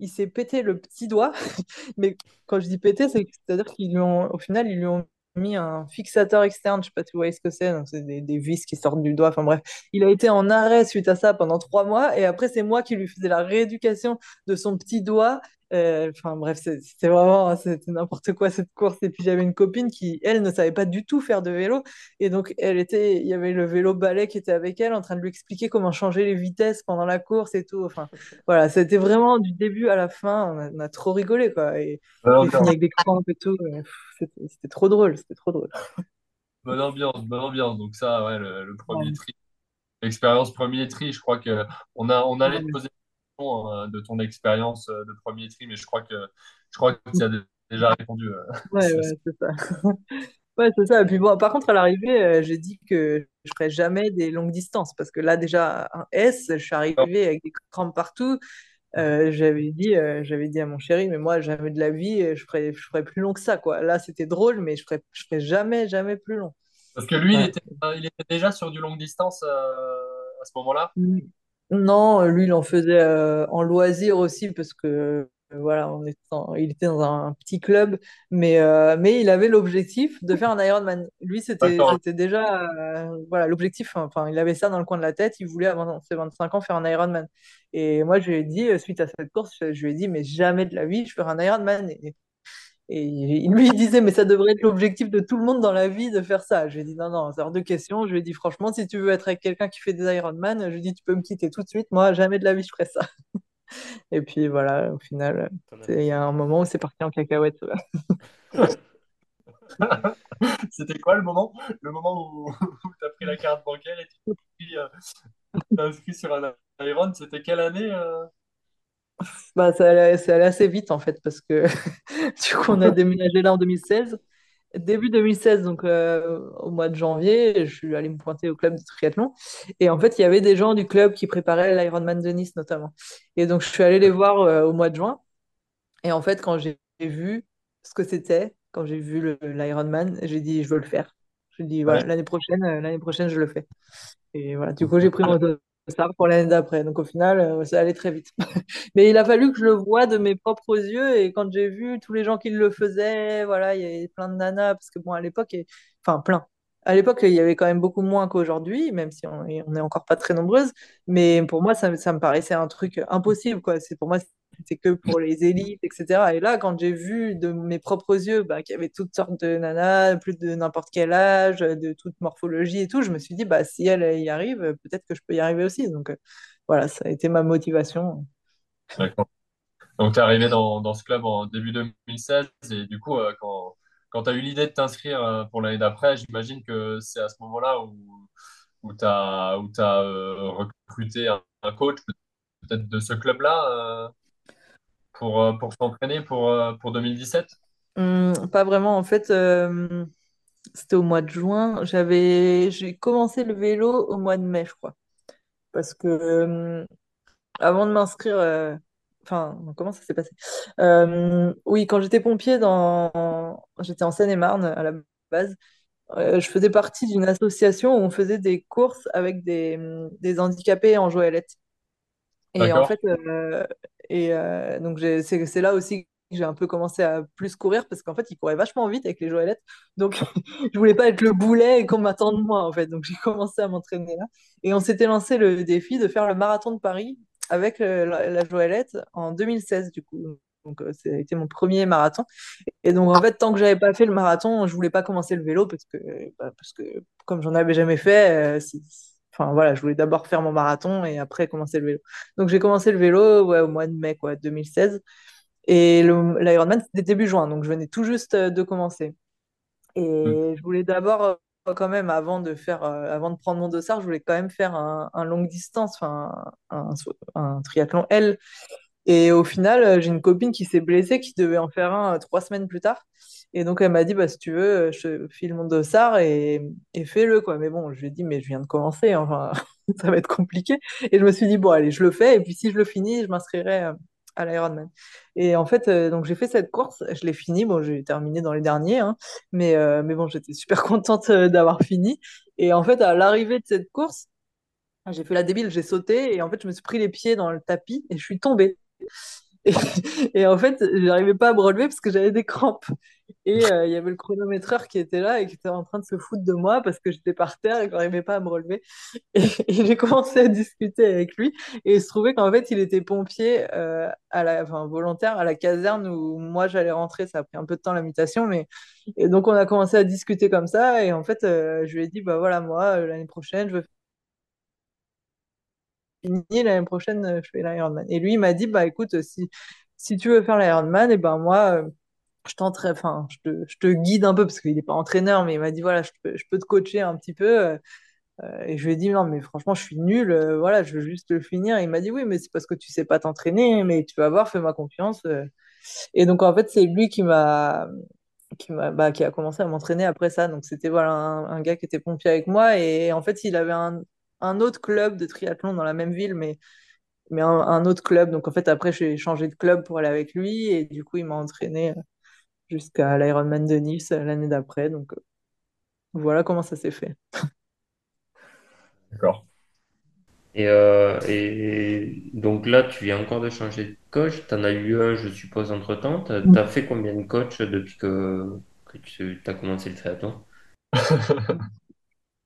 il s'est pété le petit doigt. Mais quand je dis pété, c'est- c'est-à-dire qu'ils lui ont, au final, ils lui ont mis un fixateur externe, je sais pas si vous voyez ce que c'est, donc c'est des, des vis qui sortent du doigt, enfin bref. Il a été en arrêt suite à ça pendant trois mois, et après, c'est moi qui lui faisais la rééducation de son petit doigt. Euh, Enfin bref, c'était vraiment, c'était n'importe quoi cette course. Et puis j'avais une copine qui, elle, ne savait pas du tout faire de vélo, et donc elle était, il y avait le vélo balai qui était avec elle, en train de lui expliquer comment changer les vitesses pendant la course et tout. Enfin, voilà, c'était vraiment du début à la fin, on a, on a trop rigolé, quoi. Et fini avec des crampes et tout. euh, C'était trop drôle, c'était trop drôle. bonne ambiance, bonne ambiance. Donc ça, ouais, le, le premier Ouais, tri, l'expérience premier tri, je crois que on a, on allait te poser de ton expérience euh, de premier tri, mais je crois que je crois que tu as déjà répondu. euh, ouais, c'est- ouais, c'est ça. Ouais, c'est ça. Et puis bon, par contre, à l'arrivée, euh, j'ai dit que je ferais jamais des longues distances parce que là, déjà, un S, je suis arrivée avec des crampes partout. Euh, j'avais dit, euh, j'avais dit à mon chéri, mais moi, jamais de la vie, euh, je ferais, je ferais plus long que ça, quoi. Là, c'était drôle, mais je ferais, je ferais jamais, jamais plus long. Parce que lui, il était, euh, il était déjà sur du longue distance euh, à ce moment-là? Non, euh, lui, il en faisait euh, en loisir aussi parce que euh, voilà, on est dans- il était dans un petit club, mais, euh, mais il avait l'objectif de faire un Ironman. Lui, c'était déjà euh, voilà l'objectif. Enfin, il avait ça dans le coin de la tête. Il voulait avant ses 25 ans faire un Ironman. Et moi, je lui ai dit suite à cette course, je, je lui ai dit mais jamais de la vie, je ferai un Ironman. Et, et il- lui, il disait, mais ça devrait être l'objectif de tout le monde dans la vie de faire ça. Je lui ai dit, non, non, c'est hors de question. Je lui ai dit, franchement, si tu veux être avec quelqu'un qui fait des Ironman, je lui ai dit, tu peux me quitter tout de suite. Moi, jamais de la vie, je ferais ça. Et puis voilà, au final, il y a un moment où c'est parti en cacahuète. C'était quoi le moment? Le moment où, tu as pris la carte bancaire et tu t'es inscrit, euh, t'es inscrit sur un Iron, c'était quelle année euh? Bah, ça allait, assez vite en fait, parce que du coup, on a déménagé là en 2016. Début 2016, donc euh, au mois de janvier, je suis allée me pointer au club de triathlon. Et en fait, il y avait des gens du club qui préparaient l'Ironman de Nice notamment. Et donc, je suis allée les voir euh, au mois de juin. Et en fait, quand j'ai vu ce que c'était, quand j'ai vu l'Ironman, j'ai dit, je veux le faire. J'ai dit, Ouais. voilà, l'année prochaine, euh, l'année prochaine, je le fais. Et voilà, du coup, j'ai pris mon dossard pour l'année d'après. Donc, au final, euh, ça allait très vite. Mais il a fallu que je le voie de mes propres yeux. Et quand j'ai vu tous les gens qui le faisaient, voilà, il y avait plein de nanas. Parce que, bon, à l'époque, enfin, plein. À l'époque, il y avait quand même beaucoup moins qu'aujourd'hui, même si on est, on est encore pas très nombreuses. Mais pour moi, ça, me- ça me paraissait un truc impossible, quoi. Pour moi, c'était que pour les élites, etc. Et là, quand j'ai vu de mes propres yeux bah, qu'il y avait toutes sortes de nanas, plus de n'importe quel âge, de toute morphologie et tout, je me suis dit, bah, si elle y arrive, peut-être que je peux y arriver aussi. Donc euh, voilà, ça a été ma motivation. D'accord. Donc, tu es arrivé dans, dans ce club en début 2016 et du coup, euh, quand, quand tu as eu l'idée de t'inscrire euh, pour l'année d'après, j'imagine que c'est à ce moment-là où, où tu as, où euh, recruté un, un coach peut-être de ce club-là pour, euh, pour s'entraîner pour, euh, pour 2017. Hum, pas vraiment, en fait, euh, c'était au mois de juin. J'avais, j'ai commencé le vélo au mois de mai, je crois. Parce que euh, avant de m'inscrire, euh, enfin, comment ça s'est passé? Oui, quand j'étais pompier dans, j'étais en Seine-et-Marne à la base. je faisais partie d'une association où on faisait des courses avec des, des handicapés en goélette. Et en fait, euh, et euh, donc c'est là aussi que j'ai un peu commencé à plus courir parce qu'en fait, il courait vachement vite avec les joëlettes. Donc, je voulais pas être le boulet et qu'on m'attende moi, en fait. Donc, j'ai commencé à m'entraîner là. Et on s'était lancé le défi de faire le marathon de Paris avec euh, la, la joëlette en 2016, du coup. Donc, euh, ça a été mon premier marathon. Et donc, en fait, tant que j'avais pas fait le marathon, je voulais pas commencer le vélo parce que, bah, parce que comme j'en avais jamais fait, euh, enfin voilà, je voulais d'abord faire mon marathon et après commencer le vélo. Donc, j'ai commencé le vélo ouais, au mois de mai quoi, 2016. Et l'Ironman, c'était début juin, donc je venais tout juste euh, de commencer. Mm. Et je voulais d'abord, euh, quand même, avant de faire, euh, avant de prendre mon dossard, je voulais quand même faire un, un longue distance, un, un, un triathlon L et au final, j'ai une copine qui s'est blessée, qui devait en faire un trois semaines plus tard. Et donc, elle m'a dit, bah, si tu veux, euh, je file mon dossard et, et fais-le, quoi. Mais bon, je lui ai dit, mais je viens de commencer, enfin, ça va être compliqué. Et je me suis dit, bon, allez, je le fais. Et puis, si je le finis, je m'inscrirai euh, à l'Ironman. Et en fait, euh, donc j'ai fait cette course, je l'ai fini. Bon, j'ai terminé dans les derniers, hein, mais, mais bon, j'étais super contente d'avoir fini. Et en fait, à l'arrivée de cette course, j'ai fait la débile, j'ai sauté et en fait, je me suis pris les pieds dans le tapis et je suis tombée. Et, et en fait, j'arrivais pas à me relever parce que j'avais des crampes. Et euh, il y avait le chronométreur qui était là et qui était en train de se foutre de moi parce que j'étais par terre et que j'arrivais pas à me relever. Et, j'ai commencé à discuter avec lui. Et il se trouvait qu'en fait, il était pompier euh, à la, enfin, volontaire à la caserne où moi j'allais rentrer. Ça a pris un peu de temps la mutation, mais et donc on a commencé à discuter comme ça. Et en fait, euh, je lui ai dit bah voilà moi l'année prochaine je veux fini, l'année prochaine, je fais l'Ironman. Et lui, il m'a dit, bah écoute, si, si tu veux faire l'Ironman, et ben moi, je t'entraîne, enfin, je te, guide un peu, parce qu'il n'est pas entraîneur, mais il m'a dit, voilà, je peux, je peux te coacher un petit peu. euh, et je lui ai dit, non, mais franchement, je suis nul, euh, voilà, je veux juste le finir. Et il m'a dit, oui, mais c'est parce que tu sais pas t'entraîner, mais tu vas voir, fais-moi confiance. euh. Et donc, en fait, c'est lui qui m'a, qui m'a, bah, qui a commencé à m'entraîner après ça. Donc, c'était, voilà, un, gars qui était pompier avec moi. Et en fait, il avait un, autre club de triathlon dans la même ville, mais mais un, autre club. Donc en fait, après, j'ai changé de club pour aller avec lui et du coup, il m'a entraîné jusqu'à l'Ironman de Nice euh, l'année d'après. Donc euh, voilà comment ça s'est fait. D'accord. Et, euh, et donc là, tu viens encore de changer de coach. Tu en as eu un, je suppose, entre-temps. Tu as, fait combien de coachs depuis que, que tu as commencé le triathlon?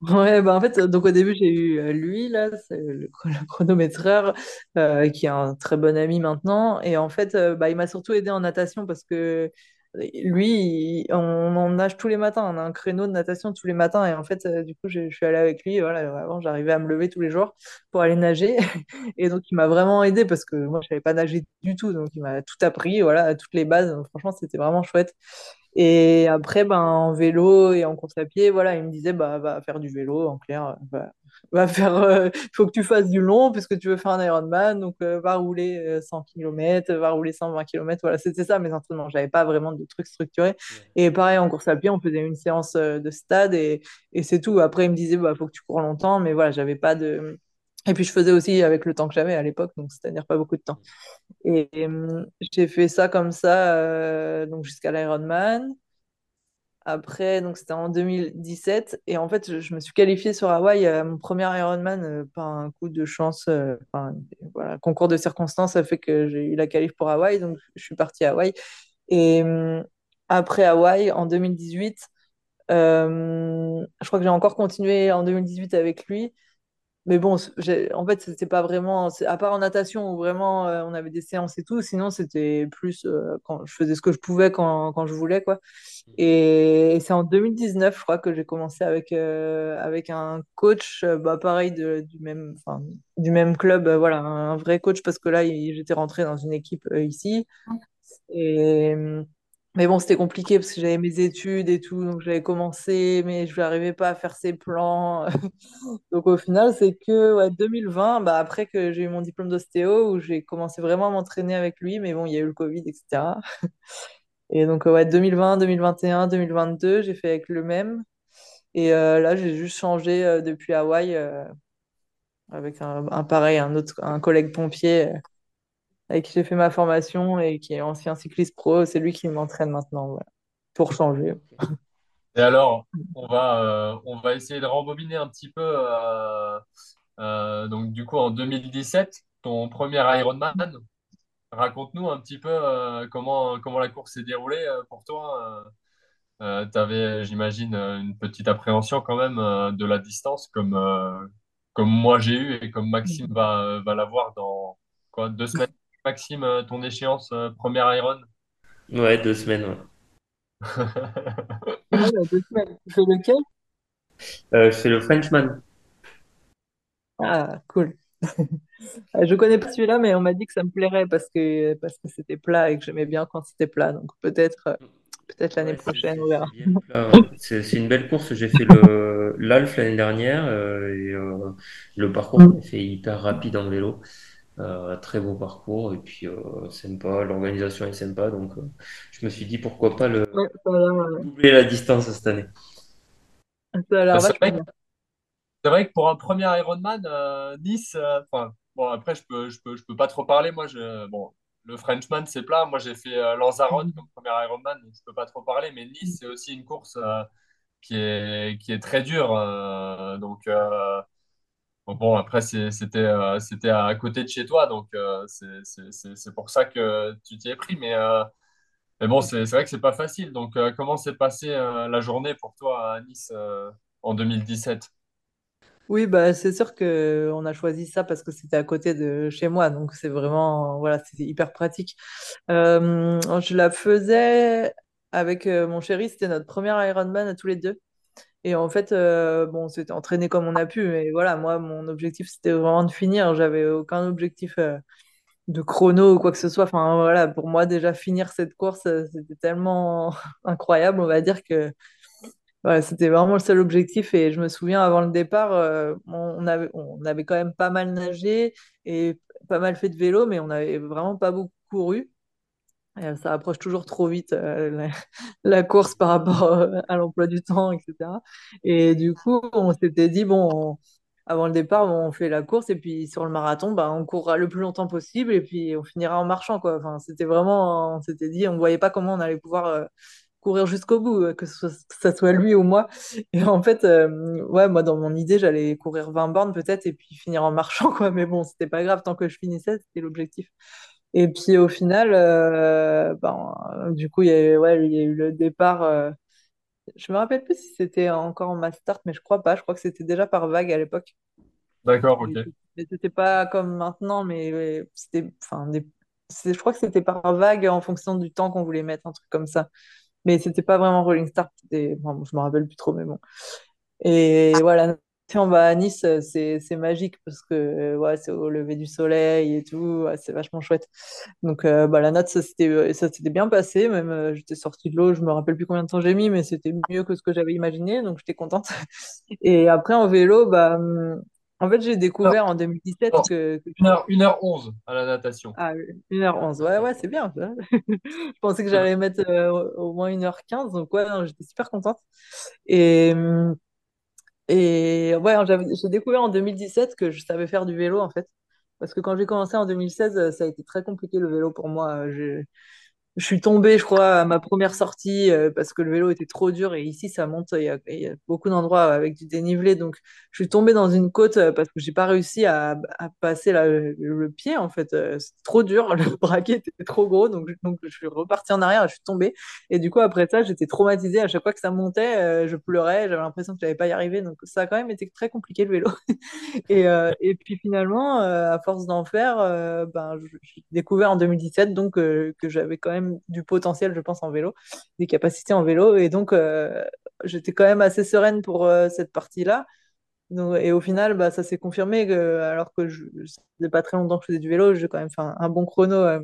Ouais, bah en fait, donc au début, j'ai eu lui, là, c'est le, le chronométreur, euh, qui est un très bon ami maintenant. Et en fait, euh, bah, il m'a surtout aidé en natation parce que lui, on, on nage tous les matins. On a un créneau de natation tous les matins. Et en fait, euh, du coup, je, suis allée avec lui. Voilà, avant, j'arrivais à me lever tous les jours pour aller nager. Et donc, il m'a vraiment aidé parce que moi, je savais pas nager du tout. Donc, il m'a tout appris, voilà, toutes les bases. Donc, franchement, c'était vraiment chouette. Et après, ben, en vélo et en course à pied, voilà, il me disait, bah, va faire du vélo, en clair, va, va faire, euh, il faut que tu fasses du long puisque tu veux faire un Ironman, donc euh, va rouler euh, 100 km, va rouler 120 km, voilà, c'était ça mes entraînements, j'avais pas vraiment de trucs structurés. Et pareil, en course à pied, on faisait une séance euh, de stade et, et c'est tout. Après, il me disait, bah, faut que tu cours longtemps, mais voilà, j'avais pas de... Et puis je faisais aussi avec le temps que j'avais à l'époque, donc c'est-à-dire pas beaucoup de temps. Et, euh, j'ai fait ça comme ça, euh, donc jusqu'à l'Ironman. Après, donc c'était en 2017. Et en fait, je, me suis qualifiée sur Hawaï à mon premier Ironman euh, par un coup de chance. euh, concours de circonstances a fait que j'ai eu la qualif pour Hawaï. Donc, je suis partie à Hawaï. Et hum, après Hawaï, en 2018, euh, je crois que j'ai encore continué en 2018 avec lui. Mais bon, en fait, c'était pas vraiment, à part en natation où vraiment euh, on avait des séances et tout, sinon c'était plus euh, quand je faisais ce que je pouvais quand, quand je voulais, quoi. Et c'est en 2019, je crois, que j'ai commencé avec, euh, avec un coach, bah, pareil, de- du même, du même club, voilà, un vrai coach, parce que là, j'étais rentrée dans une équipe ici. Et, mais bon, c'était compliqué parce que j'avais mes études et tout, donc j'avais commencé, mais je n'arrivais pas à faire ses plans. Donc au final, c'est que ouais, 2020, bah, après que j'ai eu mon diplôme d'ostéo, où j'ai commencé vraiment à m'entraîner avec lui, mais bon, il y a eu le Covid, etc. Et donc ouais, 2020, 2021, 2022, j'ai fait avec le même. Et euh, là, j'ai juste changé euh, depuis Hawaï euh, avec un, un pareil, un autre, un collègue pompier avec qui j'ai fait ma formation et qui est ancien cycliste pro. C'est lui qui m'entraîne maintenant, pour changer. Et alors, on va, euh, on va essayer de rembobiner un petit peu. euh, euh, donc, du coup, en 2017, ton premier Ironman. Raconte-nous un petit peu comment, comment la course s'est déroulée pour toi. tu avais, j'imagine, une petite appréhension quand même de la distance, comme, comme moi j'ai eu et comme Maxime va, va l'avoir dans quoi, deux semaines. Maxime, euh, ton échéance, euh, première Iron. Ouais, deux semaines. ouais. Ouais, il y a deux semaines. Tu fais lequel? Euh, c'est le Frenchman. Ah, cool. Euh, Je connais pas celui-là, mais on m'a dit que ça me plairait parce que parce que c'était plat et que j'aimais bien quand c'était plat. Donc peut-être euh, peut-être l'année Ouais, c'est prochaine, c'est- on c'est verra. ouais. C'est c'est une belle course. J'ai fait le l'Alf l'année dernière euh, et euh, le parcours Mm. s'est fait hyper rapide en vélo. Euh, très beau parcours et puis euh, sympa. L'organisation est sympa donc euh, je me suis dit pourquoi pas le Ouais, ça a l'air doubler la distance cette année. ça a Bah, c'est vrai, bien. c'est vrai que pour un premier Ironman, euh, Nice, euh, enfin, bon, après, je peux, je peux, je peux pas trop parler. Moi, je, bon, le Frenchman, c'est plat. Moi, j'ai fait euh, Lanzarote comme premier Ironman, donc je peux pas trop parler. Mais Nice, c'est aussi une course euh, qui est, qui est très dure. euh, donc, euh, Bon, après, euh, c'était à côté de chez toi, donc euh, c'est pour ça que tu t'y es pris. Mais, euh, mais bon, c'est vrai que c'est pas facile. Donc, euh, comment s'est passée la journée pour toi à Nice en 2017? Oui, bah, c'est sûr que on a choisi ça parce que c'était à côté de chez moi, donc c'est vraiment, voilà, c'était hyper pratique. Je la faisais avec mon chéri, c'était notre premier Ironman à tous les deux. Et en fait, euh, bon, on entraîné comme on a pu, mais voilà, moi, mon objectif, c'était vraiment de finir. J'avais aucun objectif euh, de chrono ou quoi que ce soit. Enfin, voilà, pour moi, déjà, finir cette course, euh, c'était tellement incroyable, on va dire que c'était vraiment le seul objectif et je me souviens avant le départ, on avait, on avait quand même pas mal nagé et pas mal fait de vélo, mais on n'avait vraiment pas beaucoup couru. Et ça approche toujours trop vite euh, la, course par rapport euh, à l'emploi du temps, etc. Et du coup, on s'était dit, bon, on- avant le départ, on fait la course et puis sur le marathon, bah, on courra le plus longtemps possible et puis on finira en marchant, quoi. Enfin, c'était vraiment, on s'était dit, on voyait pas comment on allait pouvoir euh, courir jusqu'au bout, euh, que ce soit, ça soit lui ou moi. Et en fait, euh, ouais, moi, dans mon idée, j'allais courir 20 bornes peut-être et puis finir en marchant, quoi. Mais bon, c'était pas grave tant que je finissais, c'était l'objectif. Et puis au final, euh, ben, du coup, il y a, eu- ouais, il y a eu le départ. euh, je me rappelle plus si c'était encore en mass start, mais je crois pas. Je crois que c'était déjà par vague à l'époque. D'accord, ok. et c'était pas comme maintenant, mais ouais, c'était, enfin, des, c'est- je crois que c'était par vague en fonction du temps qu'on voulait mettre, un truc comme ça. Mais c'était pas vraiment rolling start. c'était- bon, je me rappelle plus trop, mais bon. Et voilà, on va à Nice, euh, c'est c'est magique parce que euh, ouais, c'est au lever du soleil et tout, ouais, c'est vachement chouette. Donc euh, bah, la note, ça s'était ça s'était bien passé, même euh, j'étais sortie de l'eau, je me rappelle plus combien de temps j'ai mis, mais c'était mieux que ce que j'avais imaginé, donc j'étais contente. Et après en vélo, bah hum, en fait j'ai découvert en 2017 Non, que, que- 1h, 1h11 à la natation. ah, 1h11, ouais ouais c'est bien ça. Je pensais que j'allais mettre euh, au moins 1h15, donc ouais, non, j'étais super contente. Et, hum, Et ouais, j'ai découvert en 2017 que je savais faire du vélo en fait. Parce que quand j'ai commencé en 2016, euh, ça a été très compliqué le vélo pour moi. Euh, je suis tombée, je crois, à ma première sortie euh, parce que le vélo était trop dur et ici ça monte, il y a, beaucoup d'endroits avec du dénivelé. Donc je suis tombée dans une côte euh, parce que j'ai pas réussi à, passer le, pied en fait. Euh, C'était trop dur, le braquet était trop gros. Donc, donc je suis repartie en arrière je suis tombée. Et du coup, après ça, j'étais traumatisée. À chaque fois que ça montait, euh, je pleurais. J'avais l'impression que je n'allais pas y arriver. Donc ça a quand même été très compliqué le vélo. Et, et puis finalement, à force d'en faire, ben, j'ai découvert en 2017 donc, que j'avais quand même du potentiel, je pense, en vélo, des capacités en vélo. Et donc, euh, j'étais quand même assez sereine pour euh, cette partie-là. Et au final, bah, ça s'est confirmé que, alors que je faisais pas très longtemps que je faisais du vélo, j'ai quand même fait un, un bon chrono euh,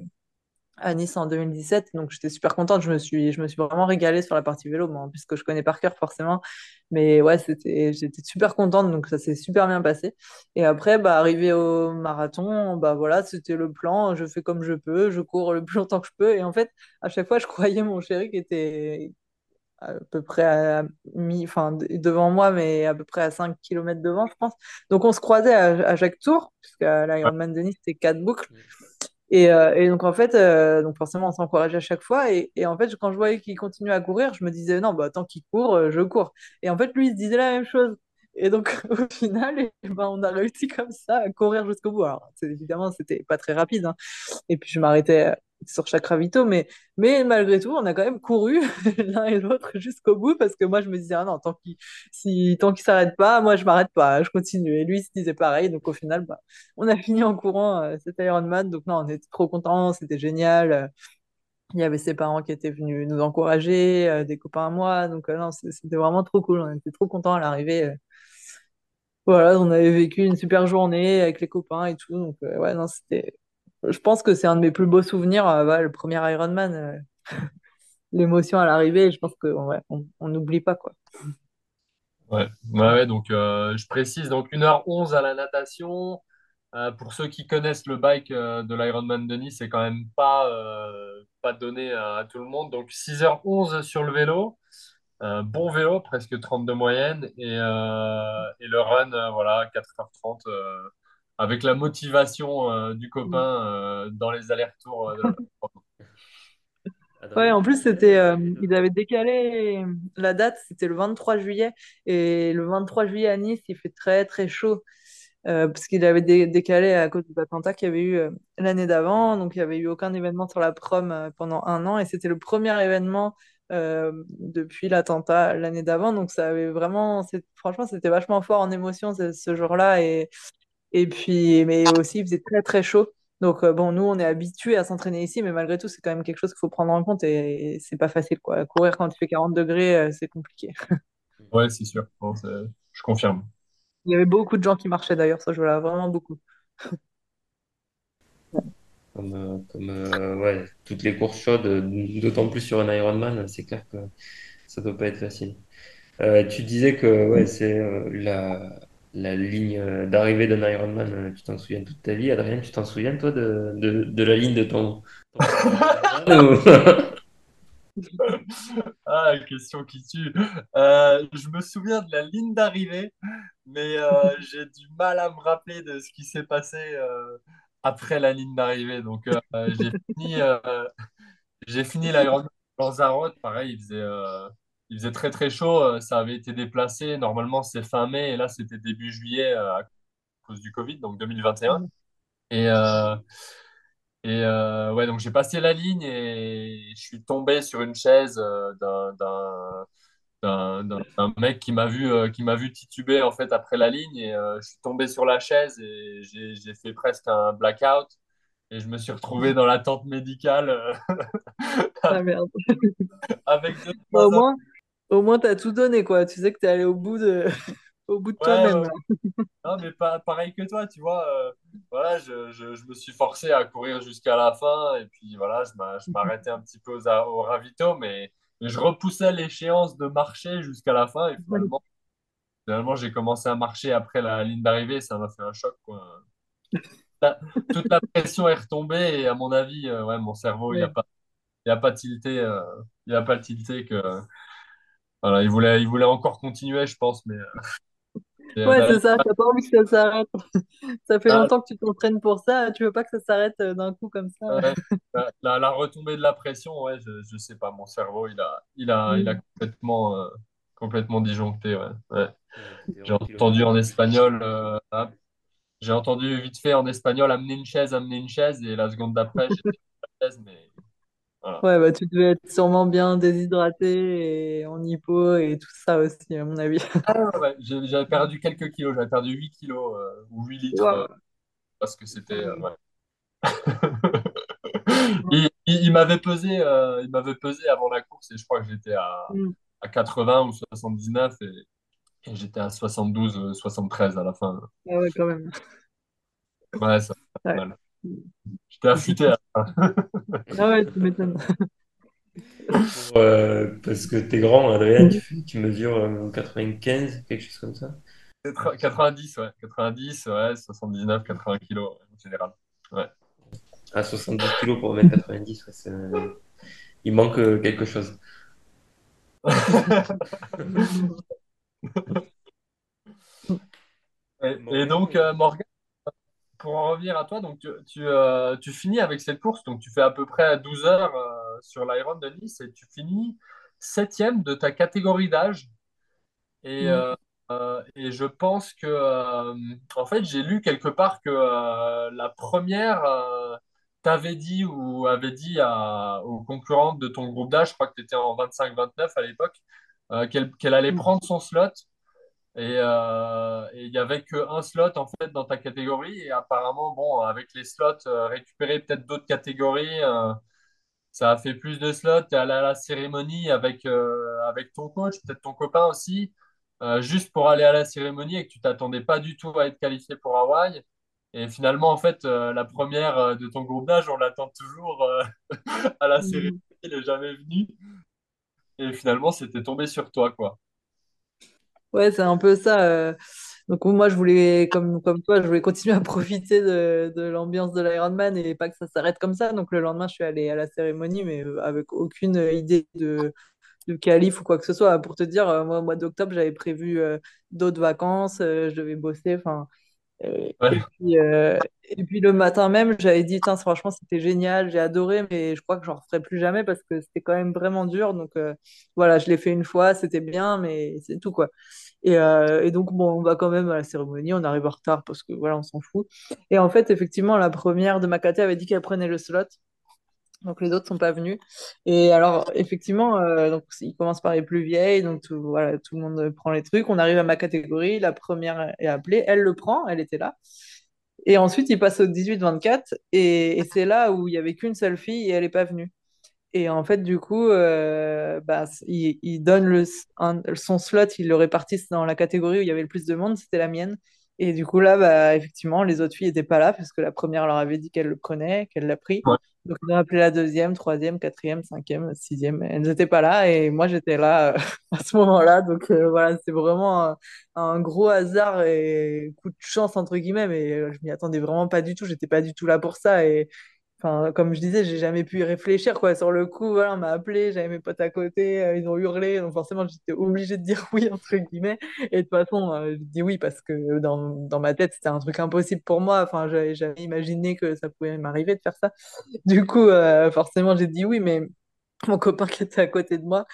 à Nice en 2017. Donc, j'étais super contente. Je me suis, je me suis vraiment régalée sur la partie vélo, puisque je connais par cœur forcément. Mais ouais, j'étais super contente. Donc, ça s'est super bien passé. Et après, bah, arrivé au marathon, bah, voilà, c'était le plan. Je fais comme je peux. Je cours le plus longtemps que je peux. Et en fait, à chaque fois, je croyais mon chéri qui était à peu près à mi, enfin, de- devant moi, mais à peu près à 5 kilomètres devant, je pense. Donc, on se croisait à, à chaque tour, puisqu'à Ouais. l'Ironman de Nice, c'était quatre boucles. Et, euh, et donc en fait, euh, donc forcément, on s'encourageait à chaque fois. Et, en fait, quand je voyais qu'il continuait à courir, je me disais non, bah tant qu'il court, euh, je cours. Et en fait, lui, il se disait la même chose. Et donc, au final, eh ben, on a réussi comme ça à courir jusqu'au bout. Alors, évidemment, c'était pas très rapide. hein. Et puis, je m'arrêtais sur chaque ravito. Mais, mais malgré tout, on a quand même couru l'un et l'autre jusqu'au bout parce que moi, je me disais, ah non, tant qu'il si, tant s'arrête pas, moi, je m'arrête pas. Je continue. Et lui, il se disait pareil. Donc, au final, bah, on a fini en courant euh, cet Ironman. Donc, non, on était trop contents. C'était génial. Il y avait ses parents qui étaient venus nous encourager, euh, des copains à moi. Donc, euh, non, c'était vraiment trop cool. On était trop contents à l'arrivée. euh. Voilà, on avait vécu une super journée avec les copains et tout. Donc, ouais, non, c'était. Je pense que c'est un de mes plus beaux souvenirs, euh, le premier Ironman. euh, l'émotion à l'arrivée, je pense ouais, on n'oublie pas, quoi. Ouais, ouais, donc euh, je précise, donc une heure onze à la natation. Pour ceux qui connaissent le bike de l'Ironman de Nice, c'est quand même pas, pas donné à, à tout le monde. Donc six heures onze sur le vélo, bon vélo, presque 30 de moyenne, et, et le run, voilà, quatre heures trente euh, avec la motivation euh, du copain euh, dans les allers-retours. euh, de la- Ouais, en plus, c'était, euh, ils avaient décalé la date, c'était le 23 juillet. Et le 23 juillet à Nice, il fait très, très chaud. euh, parce qu'il avait dé- décalé à cause de l'attentat qu'il y avait eu euh, l'année d'avant. Donc, il n'y avait eu aucun événement sur la prom euh, pendant un an. Et c'était le premier événement euh, depuis l'attentat l'année d'avant. Donc, ça avait vraiment, c'est- franchement, c'était vachement fort en émotion ce, ce jour-là. Et, et puis, mais aussi, il faisait très, très chaud. Donc, euh, bon, nous, on est habitués à s'entraîner ici, mais malgré tout, c'est quand même quelque chose qu'il faut prendre en compte et, et c'est pas facile, quoi. Courir quand il fait 40 degrés, euh, c'est compliqué. Ouais, c'est sûr, Bon, je confirme. Il y avait beaucoup de gens qui marchaient d'ailleurs, ce jour-là, vraiment beaucoup. Comme, euh, comme euh, ouais, toutes les courses chaudes, d'autant plus sur un Ironman, c'est clair que ça doit pas être facile. Euh, tu disais que ouais, c'est euh, la, la ligne euh, d'arrivée d'un Ironman, euh, tu t'en souviens toute ta vie. Adrien, tu t'en souviens toi de, de, de la ligne de ton, Ah, question qui tue. Euh, je me souviens de la ligne d'arrivée, mais euh, j'ai du mal à me rappeler de ce qui s'est passé euh, après la ligne d'arrivée. Donc, j'ai fini, j'ai fini l'Ironman dans. Pareil, il faisait, il faisait très très chaud. Euh, Ça avait été déplacé. Normalement, c'est fin mai et là, c'était début juillet euh, à cause du Covid, donc 2021. Et, euh, et euh, ouais, donc j'ai passé la ligne et je suis tombé sur une chaise d'un mec qui m'a vu euh, qui m'a vu tituber en fait après la ligne et euh, je suis tombé sur la chaise et j'ai fait presque un blackout et je me suis retrouvé dans la tente médicale euh, Ah merde. avec deux au trois. Au moins, t'as tout donné, quoi. Tu sais que t'es allé au bout de, au bout de Ouais, toi-même. Non, mais pas pareil que toi, tu vois. euh, voilà, je, je, je me suis forcé à courir jusqu'à la fin et puis voilà, je m'a- je m'arrêtais un petit peu aux, a- au ravito, mais, mais je repoussais l'échéance de marcher jusqu'à la fin et finalement, finalement j'ai commencé à marcher après la ligne d'arrivée, ça m'a fait un choc, quoi. Toute la pression est retombée et à mon avis, euh, ouais, mon cerveau, il a Ouais. pas, il a pas tilté, euh, il a pas tilté que, voilà, il voulait, il voulait encore continuer, je pense, mais euh, Ouais, la- c'est ça. T'as pas envie que ça s'arrête. Ça fait la- longtemps que tu t'entraînes pour ça. Tu veux pas que ça s'arrête euh, d'un coup comme ça. Ouais, la, la- la retombée de la pression, ouais, je, je sais pas, mon cerveau, il a, il a, il a Mm. complètement, euh, complètement disjoncté, ouais. J'ai en entendu en espagnol, euh, ah, j'ai entendu vite fait en espagnol amener une chaise, amener une chaise, et la seconde d'après, la chaise, mais voilà. Ouais, bah, tu devais être sûrement bien déshydraté et en hypo et tout ça aussi, à mon avis. Ah, ouais, j'avais perdu quelques kilos, j'avais perdu 8 kilos, euh, ou 8 litres, euh, parce que c'était, euh, ouais. Il, il- il m'avait pesé, euh, il m'avait pesé avant la course, et je crois que j'étais à, Mm. à 80 ou 79, et Et j'étais à 72, euh, 73 à la fin. Ah ouais, quand même. Ouais, ça fait Ouais. mal. J'étais affûté. fin. Ah ouais, tu m'étonnes. Pour, euh, parce que t'es grand, Adrien, tu, mesures euh, 95, quelque chose comme ça. 90, ouais. 90, ouais. 79, 80 kilos en général. Ouais. À 72 kilos pour 1m90, ouais, c'est- il manque euh, quelque chose. Et, et donc, euh, Morgan, pour en revenir à toi, donc tu, tu, euh, tu finis avec cette course, donc tu fais à peu près 12 heures euh, sur l'Iron de Nice et tu finis septième de ta catégorie d'âge. Et Mm. euh, et je pense que, en fait, j'ai lu quelque part que la première t'avait dit ou avait dit à, aux concurrentes de ton groupe d'âge, je crois que tu étais en 25-29 à l'époque, qu'elle qu'elle allait Mm. prendre son slot. Et euh, et il n'y avait qu'un slot en fait dans ta catégorie. Et apparemment, bon, avec les slots, euh, récupérer peut-être d'autres catégories, euh, ça a fait plus de slots. Tu es allé à la cérémonie avec, avec ton coach, peut-être ton copain aussi, juste pour aller à la cérémonie et que tu t'attendais pas du tout à être qualifié pour Hawaï. Et finalement, en fait, euh, la première de ton groupe d'âge, on l'attend toujours euh, à la cérémonie, Mm. elle n'est jamais venue. Et finalement, c'était tombé sur toi, quoi. Ouais, c'est un peu ça. euh. Donc moi, je voulais, comme, comme toi, je voulais continuer à profiter de, de l'ambiance de l'Ironman et pas que ça s'arrête comme ça. Donc le lendemain, je suis allée à la cérémonie, mais euh, avec aucune idée de, de qualif ou quoi que ce soit. Pour te dire, euh, moi, au mois d'octobre, j'avais prévu d'autres vacances, je devais bosser. Enfin, euh, et puis, le matin même, j'avais dit, franchement, c'était génial, j'ai adoré, mais je crois que j'en referai plus jamais parce que c'était quand même vraiment dur. Donc euh, voilà, je l'ai fait une fois, c'était bien, mais c'est tout quoi. Et, euh, et donc, bon, on va quand même à la cérémonie, on arrive en retard parce que voilà, on s'en fout. Et en fait, effectivement, la première de ma caté avait dit qu'elle prenait le slot. Donc les autres sont pas venus. Et alors effectivement, euh, donc il commence par les plus vieilles, donc tout, voilà, tout le monde prend les trucs. On arrive à ma catégorie, la première est appelée, elle le prend, elle était là. Et ensuite il passe au 18-24 et, et c'est là où il y avait qu'une seule fille et elle est pas venue. Et en fait, du coup, euh, bah, il, donne le, son slot, il le répartissent dans la catégorie où il y avait le plus de monde, c'était la mienne. Et du coup, là, bah, effectivement, les autres filles n'étaient pas là parce que la première leur avait dit qu'elle le prenait, qu'elle l'a pris. ouais, Donc, ils ont appelé la deuxième, troisième, quatrième, cinquième, sixième. Elles n'étaient pas là et moi, j'étais là euh, à ce moment-là. Donc, euh, voilà, c'est vraiment un, un gros hasard et coup de chance, entre guillemets, mais euh, je m'y attendais vraiment pas du tout. J'étais pas du tout là pour ça. Et, Comme je disais, j'ai jamais pu y réfléchir, quoi. Sur le coup, on m'a appelé, j'avais mes potes à côté, euh, ils ont hurlé, donc forcément, j'étais obligée de dire oui, entre guillemets. Et de toute façon, euh, je dis oui parce que dans, dans ma tête, c'était un truc impossible pour moi. Enfin, j'avais jamais imaginé que ça pouvait m'arriver de faire ça. Du coup, euh, forcément, j'ai dit oui, mais mon copain qui était à côté de moi,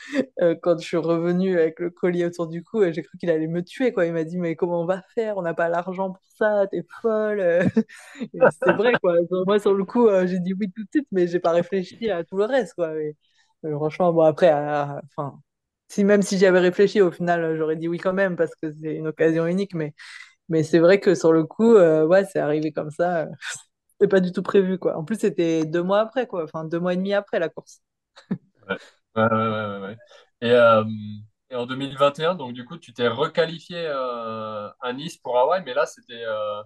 euh, quand je suis revenue avec le collier autour du cou, euh, j'ai cru qu'il allait me tuer, quoi. Il m'a dit, mais comment on va faire? On n'a pas l'argent pour ça, t'es folle. euh. C'est vrai, quoi. Moi, sur le coup, j'ai dit oui tout de suite, mais j'ai pas réfléchi à tout le reste, quoi. Franchement, après, enfin, si, même si j'avais réfléchi, au final, j'aurais dit oui quand même, parce que c'est une occasion unique, mais, c'est vrai que sur le coup, ouais, c'est arrivé comme ça. C'était pas du tout prévu, quoi. En plus, c'était deux mois après, quoi. Enfin, deux mois et demi après la course. Ouais. Et, euh, et en 2021, donc du coup, tu t'es requalifié euh, à Nice pour Hawaï, mais là, c'était euh,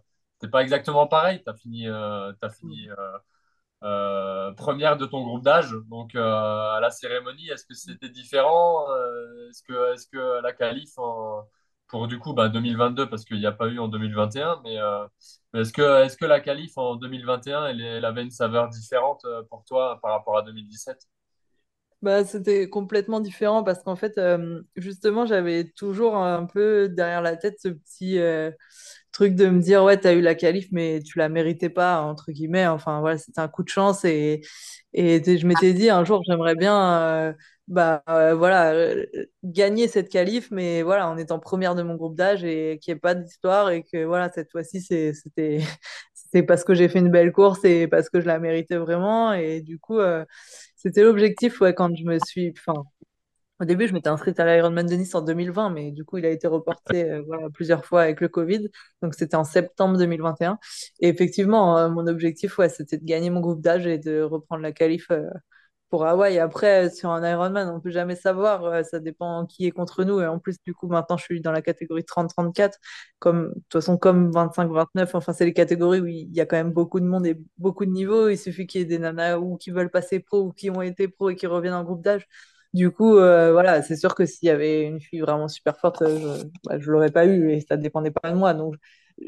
pas exactement pareil. Tu as fini, euh, fini première de ton groupe d'âge. Donc, à la cérémonie, est-ce que c'était différent? Est-ce que, la qualif pour du coup bah, 2022, parce qu'il n'y a pas eu en 2021, mais, mais est-ce que, la qualif en 2021, elle, elle avait une saveur différente pour toi par rapport à 2017? Bah, c'était complètement différent parce qu'en fait, euh, justement, j'avais toujours un peu derrière la tête ce petit euh, truc de me dire, ouais, t'as eu la qualif, mais tu la méritais pas, entre guillemets. Enfin, voilà, c'était un coup de chance et, et je m'étais dit, un jour, j'aimerais bien, euh, bah, voilà, gagner cette qualif, mais voilà, en étant première de mon groupe d'âge et qu'il n'y ait pas d'histoire et que, voilà, cette fois-ci, c'était, c'est parce que j'ai fait une belle course et parce que je la méritais vraiment. Et du coup, c'était l'objectif, ouais, quand je me suis. Enfin, au début, je m'étais inscrite à l'Ironman de Nice en 2020, mais du coup, il a été reporté euh, plusieurs fois avec le Covid. Donc, c'était en septembre 2021. Et un. Et effectivement, euh, mon objectif, ouais, c'était de gagner mon groupe d'âge et de reprendre la qualif euh, pour Hawaï. Après, sur un Ironman, on peut jamais savoir. euh, ça dépend qui est contre nous. Et en plus, du coup, maintenant, je suis dans la catégorie 30-34. Comme, de toute façon, comme 25-29. Enfin, c'est les catégories où il y a quand même beaucoup de monde et beaucoup de niveaux. Il suffit qu'il y ait des nanas ou qui veulent passer pro ou qui ont été pro et qui reviennent en groupe d'âge. Du coup, euh, voilà, c'est sûr que s'il y avait une fille vraiment super forte, euh, je, bah, l'aurais pas eu et ça dépendait pas de moi. Donc,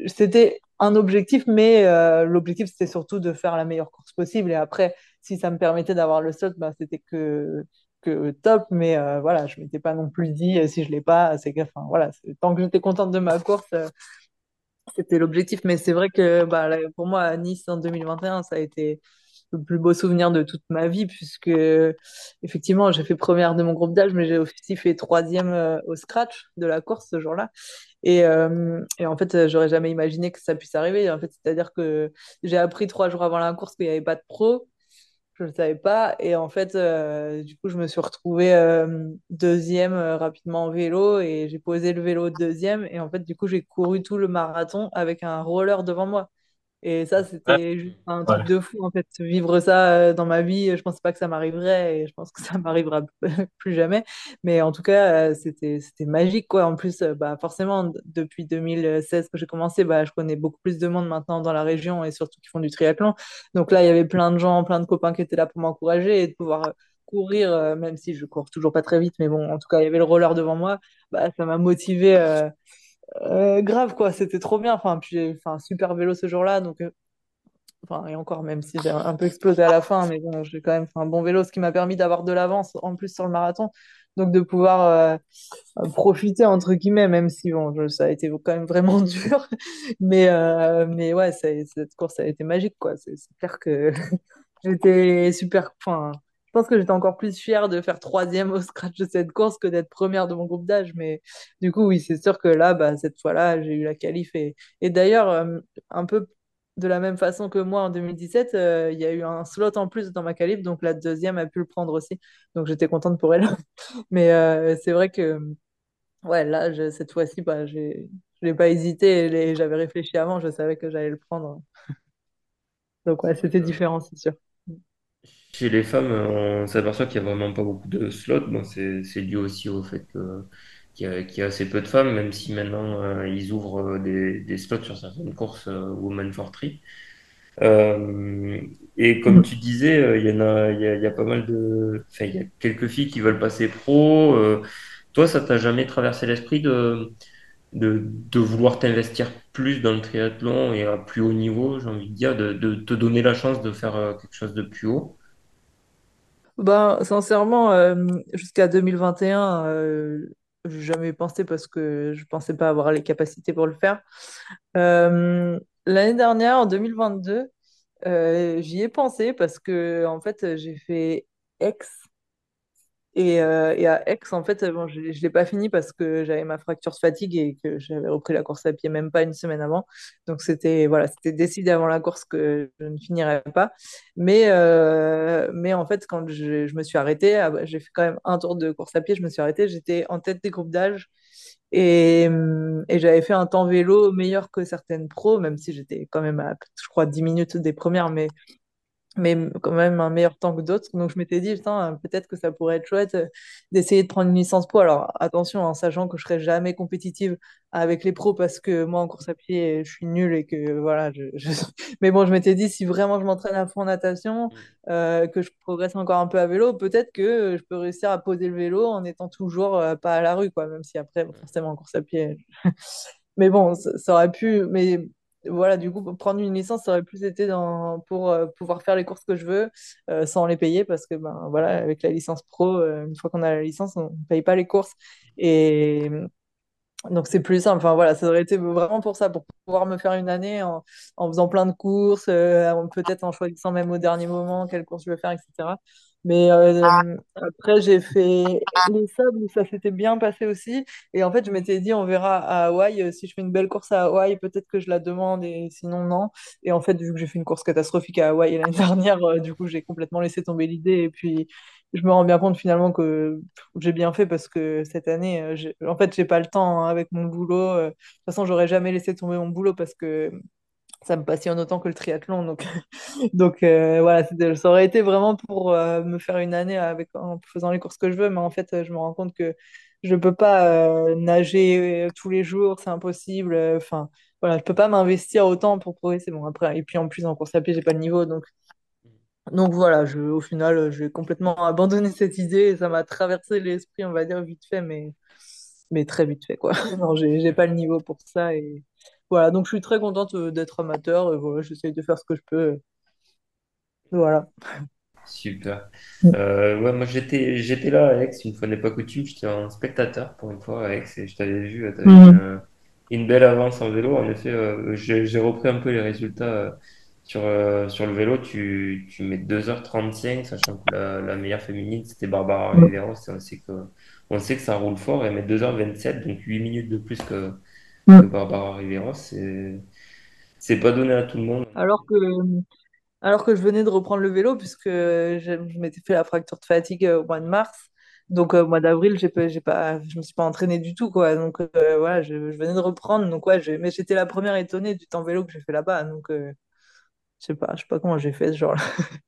c'était un objectif, mais l'objectif, c'était surtout de faire la meilleure course possible. Et après, si ça me permettait d'avoir le slot, bah, c'était que, que top. Mais euh, voilà, je m'étais pas non plus dit, si je l'ai pas, c'est que, voilà, tant que j'étais contente de ma course, euh, c'était l'objectif. Mais c'est vrai que bah, pour moi, à Nice en 2021, ça a été le plus beau souvenir de toute ma vie, puisque effectivement, j'ai fait première de mon groupe d'âge, mais j'ai aussi fait troisième euh, au scratch de la course ce jour-là. Et, et en fait, j'aurais jamais imaginé que ça puisse arriver. En fait, c'est-à-dire que j'ai appris trois jours avant la course qu'il n'y avait pas de pro. Je ne le savais pas. Et en fait, euh, du coup, je me suis retrouvée euh, deuxième euh, rapidement en vélo et j'ai posé le vélo deuxième. Et en fait, du coup, j'ai couru tout le marathon avec un roller devant moi. Et ça, c'était juste un truc Ouais. de fou, en fait. Vivre ça euh, dans ma vie, je pensais pas que ça m'arriverait et je pense que ça m'arrivera plus jamais. Mais en tout cas, euh, c'était, magique, quoi. En plus, euh, bah, forcément, depuis 2016 que j'ai commencé, bah, je connais beaucoup plus de monde maintenant dans la région et surtout qui font du triathlon. Donc là, il y avait plein de gens, plein de copains qui étaient là pour m'encourager et de pouvoir courir, même si je cours toujours pas très vite, mais bon, en tout cas, il y avait le roller devant moi. Bah, ça m'a motivé euh, euh, grave, quoi. C'était trop bien. Enfin, puis j'ai fait un super vélo ce jour-là. Donc, euh, Enfin, et encore, même si j'ai un peu explosé à la fin, mais bon, j'ai quand même fait un bon vélo, ce qui m'a permis d'avoir de l'avance en plus sur le marathon. Donc, de pouvoir euh, profiter, entre guillemets, même si bon, ça a été quand même vraiment dur. Mais, euh, mais ouais, cette course a été magique, quoi. C'est clair que j'étais super. Enfin, je pense que j'étais encore plus fière de faire troisième au scratch de cette course que d'être première de mon groupe d'âge. Mais du coup, oui, c'est sûr que là, bah, cette fois-là, j'ai eu la qualif. Et, et d'ailleurs, euh, un peu de la même façon que moi en 2017, euh, il y a eu un slot en plus dans ma qualif, donc la deuxième a pu le prendre aussi. Donc j'étais contente pour elle. Mais euh, c'est vrai que ouais, là, je- cette fois-ci, bah, j'ai, je n'ai pas hésité j'avais réfléchi avant, je savais que j'allais le prendre. Donc ouais, c'était différent, c'est sûr. Chez les femmes, on s'aperçoit qu'il n'y a vraiment pas beaucoup de slots. Bon, c'est, dû aussi au fait qu'il y a, assez peu de femmes, même si maintenant euh, ils ouvrent euh, des, slots sur certaines courses euh, Women for Three. Euh, et comme tu disais, il y en a, y a, pas mal de, enfin, il y a quelques filles qui veulent passer pro. Toi, ça t'a jamais traversé l'esprit de, de, vouloir t'investir plus dans le triathlon et à plus haut niveau, j'ai envie de dire, de, te donner la chance de faire quelque chose de plus haut? Ben, sincèrement, euh, jusqu'à 2021, euh, j'ai jamais pensé parce que je pensais pas avoir les capacités pour le faire. Euh, l'année dernière, en 2022, euh, j'y ai pensé parce que en fait, j'ai fait Aix Et, euh, et à Aix, en fait, bon, je ne l'ai pas fini parce que j'avais ma fracture de fatigue et que j'avais repris la course à pied même pas une semaine avant. Donc c'était voilà, décidé avant la course que je ne finirais pas. Mais, euh, mais en fait, quand je, me suis arrêtée, ah bah, j'ai fait quand même un tour de course à pied, je me suis arrêtée, j'étais en tête des groupes d'âge et, et j'avais fait un temps vélo meilleur que certaines pros, même si j'étais quand même à, je crois, 10 minutes des premières, mais mais quand même un meilleur temps que d'autres. Donc je m'étais dit, putain, euh, peut-être que ça pourrait être chouette euh, d'essayer de prendre une licence pro. Alors attention, en sachant que je serai jamais compétitive avec les pros parce que moi en course à pied, je suis nulle et que voilà. Je, je- Mais bon, je m'étais dit, si vraiment je m'entraîne à fond en natation, euh, que je progresse encore un peu à vélo, peut-être que je peux réussir à poser le vélo en étant toujours euh, pas à la rue, quoi. Même si après, forcément en course à pied. Mais bon, ça, ça aurait pu. Mais voilà, du coup, prendre une licence, ça aurait plus été dans, pour euh, pouvoir faire les courses que je veux euh, sans les payer parce que, ben voilà, avec la licence pro, euh, une fois qu'on a la licence, on ne paye pas les courses. Et, donc c'est plus simple. Enfin voilà, ça aurait été vraiment pour ça, pour pouvoir me faire une année en, en faisant plein de courses, peut-être en choisissant même au dernier moment quelle course je vais faire, etc. Mais euh, après j'ai fait les sables où ça s'était bien passé aussi. Et en fait je m'étais dit on verra à Hawaï euh, si je fais une belle course à Hawaï, peut-être que je la demande et sinon non. Et en fait vu que j'ai fait une course catastrophique à Hawaï l'année dernière, euh, du coup j'ai complètement laissé tomber l'idée et puis je me rends bien compte finalement que j'ai bien fait parce que cette année, en fait, j'ai pas le temps hein, avec mon boulot. De toute façon, j'aurais jamais laissé tomber mon boulot parce que ça me passionne autant que le triathlon. Donc, euh, voilà, ça aurait été vraiment pour euh, me faire une année en faisant les courses que je veux. Mais en fait, euh, je me rends compte que je peux pas nager tous les jours, c'est impossible. Enfin, voilà, je peux pas m'investir autant pour progresser. Bon, après, et puis en plus, en course à pied, j'ai pas le niveau. Donc, voilà, je, au final, j'ai complètement abandonné cette idée ça m'a traversé l'esprit, on va dire, vite fait, mais, très vite fait, quoi. Non, j'ai, j'ai pas le niveau pour ça et voilà, donc je suis très contente euh, d'être amateur et voilà, j'essaye de faire ce que je peux. euh, Voilà. Super. Euh, ouais, moi j'étais j'étais là Aix, une fois n'est pas coutume, j'étais en spectateur pour une fois Aix et je t'avais vu, tu Mhm. une, une belle avance en vélo. En effet, euh, j'ai repris un peu les résultats euh, Sur, euh, sur le vélo, tu, tu mets deux heures trente-cinq sachant que la, la meilleure féminine, c'était Barbara Riveros. Et On sait que, on sait que ça roule fort. Elle met deux heures vingt-sept donc 8 minutes de plus que Mm. Barbara Riveros. C'est, c'est pas donné à tout le monde. Alors que, alors que je venais de reprendre le vélo, puisque je, je m'étais fait la fracture de fatigue euh, au mois de mars. Donc, euh, au mois d'avril, j'ai pas, j'ai pas, je me suis pas entraînée du tout, quoi. Donc, euh, voilà, je, je venais de reprendre. Donc, ouais, mais j'étais la première étonnée du temps vélo que j'ai fait là-bas. Donc, euh, je sais pas, je sais pas comment j'ai fait ce genre-là.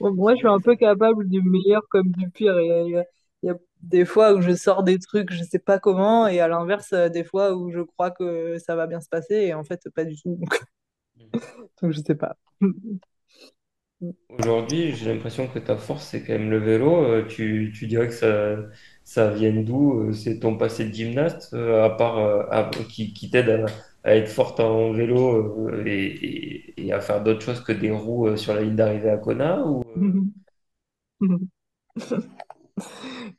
Bon, moi, je suis un peu capable du meilleur comme du pire. Il y a- des fois où je sors des trucs, je sais pas comment, et à l'inverse, euh, des fois où je crois que ça va bien se passer, et en fait, pas du tout. Donc, donc je sais pas. Aujourd'hui, j'ai l'impression que ta force, c'est quand même le vélo. Euh, tu, tu dirais que ça, ça vient d'où? Euh, C'est ton passé de gymnaste, à part, à- qui, qui t'aide à, à être forte en vélo et, et- et à faire d'autres choses que des roues sur la ligne d'arrivée à Kona ou,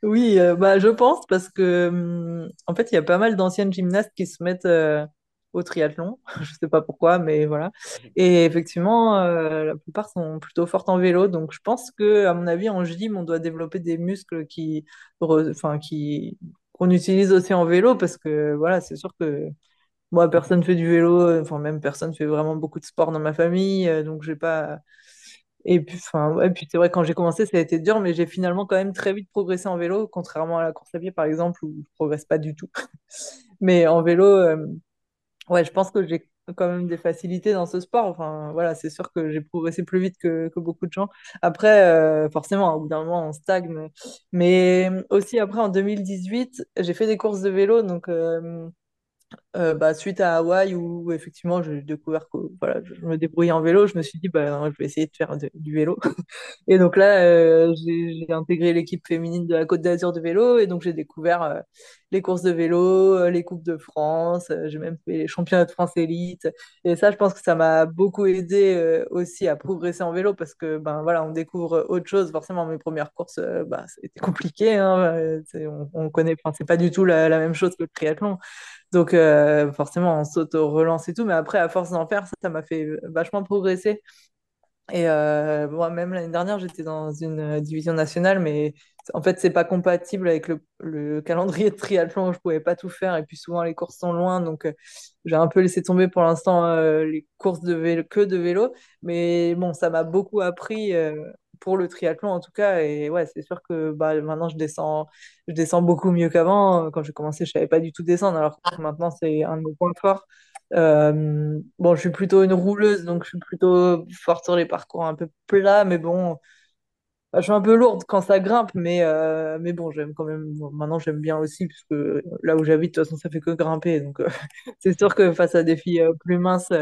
Oui, euh, bah, je pense parce que hum, en fait, il y a pas mal d'anciennes gymnastes qui se mettent euh, au triathlon. Je sais pas pourquoi, mais voilà. Et effectivement, euh, la plupart sont plutôt fortes en vélo. Donc, je pense que, à mon avis, en gym, on doit développer des muscles qui, enfin, qui qu'on utilise aussi en vélo parce que voilà, c'est sûr que moi, personne fait du vélo. Enfin, même personne fait vraiment beaucoup de sport dans ma famille. donc, j'ai pas et puis, enfin, puis c'est vrai, quand j'ai commencé, ça a été dur, mais j'ai finalement quand même très vite progressé en vélo, contrairement à la course à pied, par exemple, où je progresse pas du tout. Mais en vélo, euh, ouais, je pense que j'ai quand même des facilités dans ce sport. Enfin, voilà, c'est sûr que j'ai progressé plus vite que, que beaucoup de gens. Après, euh, forcément, au bout d'un moment, on stagne. Mais aussi, après, en 2018, j'ai fait des courses de vélo, donc... euh, euh, bah, suite à Hawaï où effectivement j'ai découvert que voilà, je me débrouillais en vélo, je me suis dit bah, je vais essayer de faire du vélo. Et donc là, euh, j'ai intégré l'équipe féminine de la Côte d'Azur de vélo et donc j'ai découvert euh, les courses de vélo, les Coupes de France, j'ai même fait les championnats de France élite. Et ça, je pense que ça m'a beaucoup aidé aussi à progresser en vélo parce que ben voilà, on découvre autre chose. Forcément, mes premières courses, bah, c'était compliqué. Hein, on, on connaît, c'est pas du tout la, même chose que le triathlon. Donc forcément, on s'auto-relance et tout, mais après, à force d'en faire, ça, m'a fait vachement progresser. Et euh, moi, même l'année dernière, j'étais dans une euh, division nationale, mais en fait, c'est pas compatible avec le, le calendrier de triathlon. Je pouvais pas tout faire, et puis souvent les courses sont loin, donc euh, j'ai un peu laissé tomber pour l'instant euh, les courses de que de vélo. Mais bon, ça m'a beaucoup appris euh, pour le triathlon en tout cas. Et ouais, c'est sûr que bah, maintenant je descends, je descends beaucoup mieux qu'avant. Quand j'ai commencé, je savais pas du tout descendre, alors que maintenant c'est un de mes points forts. Euh, bon, je suis plutôt une rouleuse, donc je suis plutôt forte sur les parcours un peu plats, mais bon, bah, je suis un peu lourde quand ça grimpe, mais, euh, mais bon, j'aime quand même. bon, maintenant, j'aime bien aussi, puisque là où j'habite, de toute façon, ça fait que grimper. Donc, euh, c'est sûr que face à des filles euh, plus minces,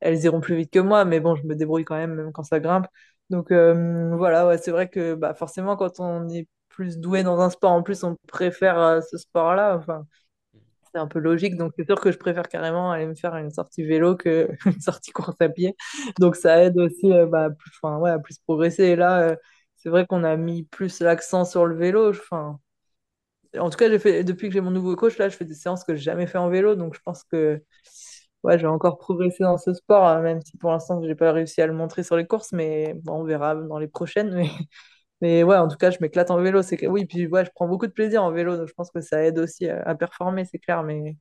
elles iront plus vite que moi, mais bon, je me débrouille quand même, même quand ça grimpe. Donc, euh, voilà, ouais, c'est vrai que bah, forcément, quand on est plus doué dans un sport, en plus, on préfère euh, ce sport-là. Enfin, c'est un peu logique, donc c'est sûr que je préfère carrément aller me faire une sortie vélo que une sortie course à pied. Donc ça aide aussi euh, bah, plus, enfin, ouais, à plus progresser. Et là, c'est vrai qu'on a mis plus l'accent sur le vélo. Enfin, en tout cas, fait, depuis que j'ai mon nouveau coach, là, je fais des séances que j'ai jamais fait en vélo. Donc je pense que ouais, j'ai encore progressé dans ce sport, euh, même si pour l'instant, j'ai pas réussi à le montrer sur les courses, mais bon, on verra dans les prochaines. Mais, mais ouais, en tout cas, je m'éclate en vélo. C'est. Oui, puis ouais, je prends beaucoup de plaisir en vélo, donc je pense que ça aide aussi à, à performer, c'est clair. Mais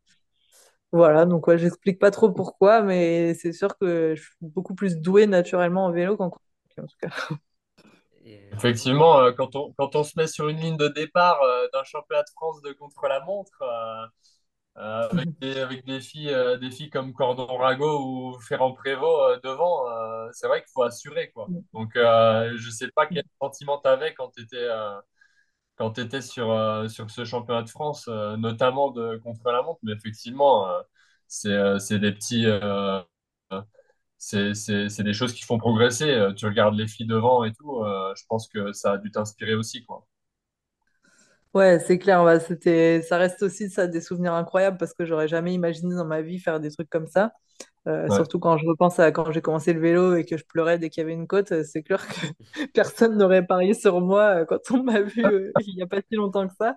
voilà, donc ouais, j'explique pas trop pourquoi, mais c'est sûr que je suis beaucoup plus douée naturellement en vélo qu'en course en tout cas. Effectivement, euh, quand on, quand on se met sur une ligne de départ euh, d'un championnat de France de contre-la-montre, euh, avec des, avec des filles, euh, des filles comme Cordon Rago ou Ferrand Prévot euh, devant, c'est vrai qu'il faut assurer, quoi. Donc, euh, je sais pas quel sentiment tu avais quand tu étais, quand étais sur, sur ce championnat de France, notamment de contre-la-montre, mais effectivement, c'est des petits. c'est des choses qui font progresser. Tu regardes les filles devant et tout, je pense que ça a dû t'inspirer aussi, quoi. Ouais, c'est clair, bah, c'était, ça reste aussi ça des souvenirs incroyables parce que j'aurais jamais imaginé dans ma vie faire des trucs comme ça. Euh, Ouais. surtout quand je repense à quand j'ai commencé le vélo et que je pleurais dès qu'il y avait une côte, euh, c'est clair que personne n'aurait parié sur moi euh, quand on m'a vu euh, il n'y a pas si longtemps que ça.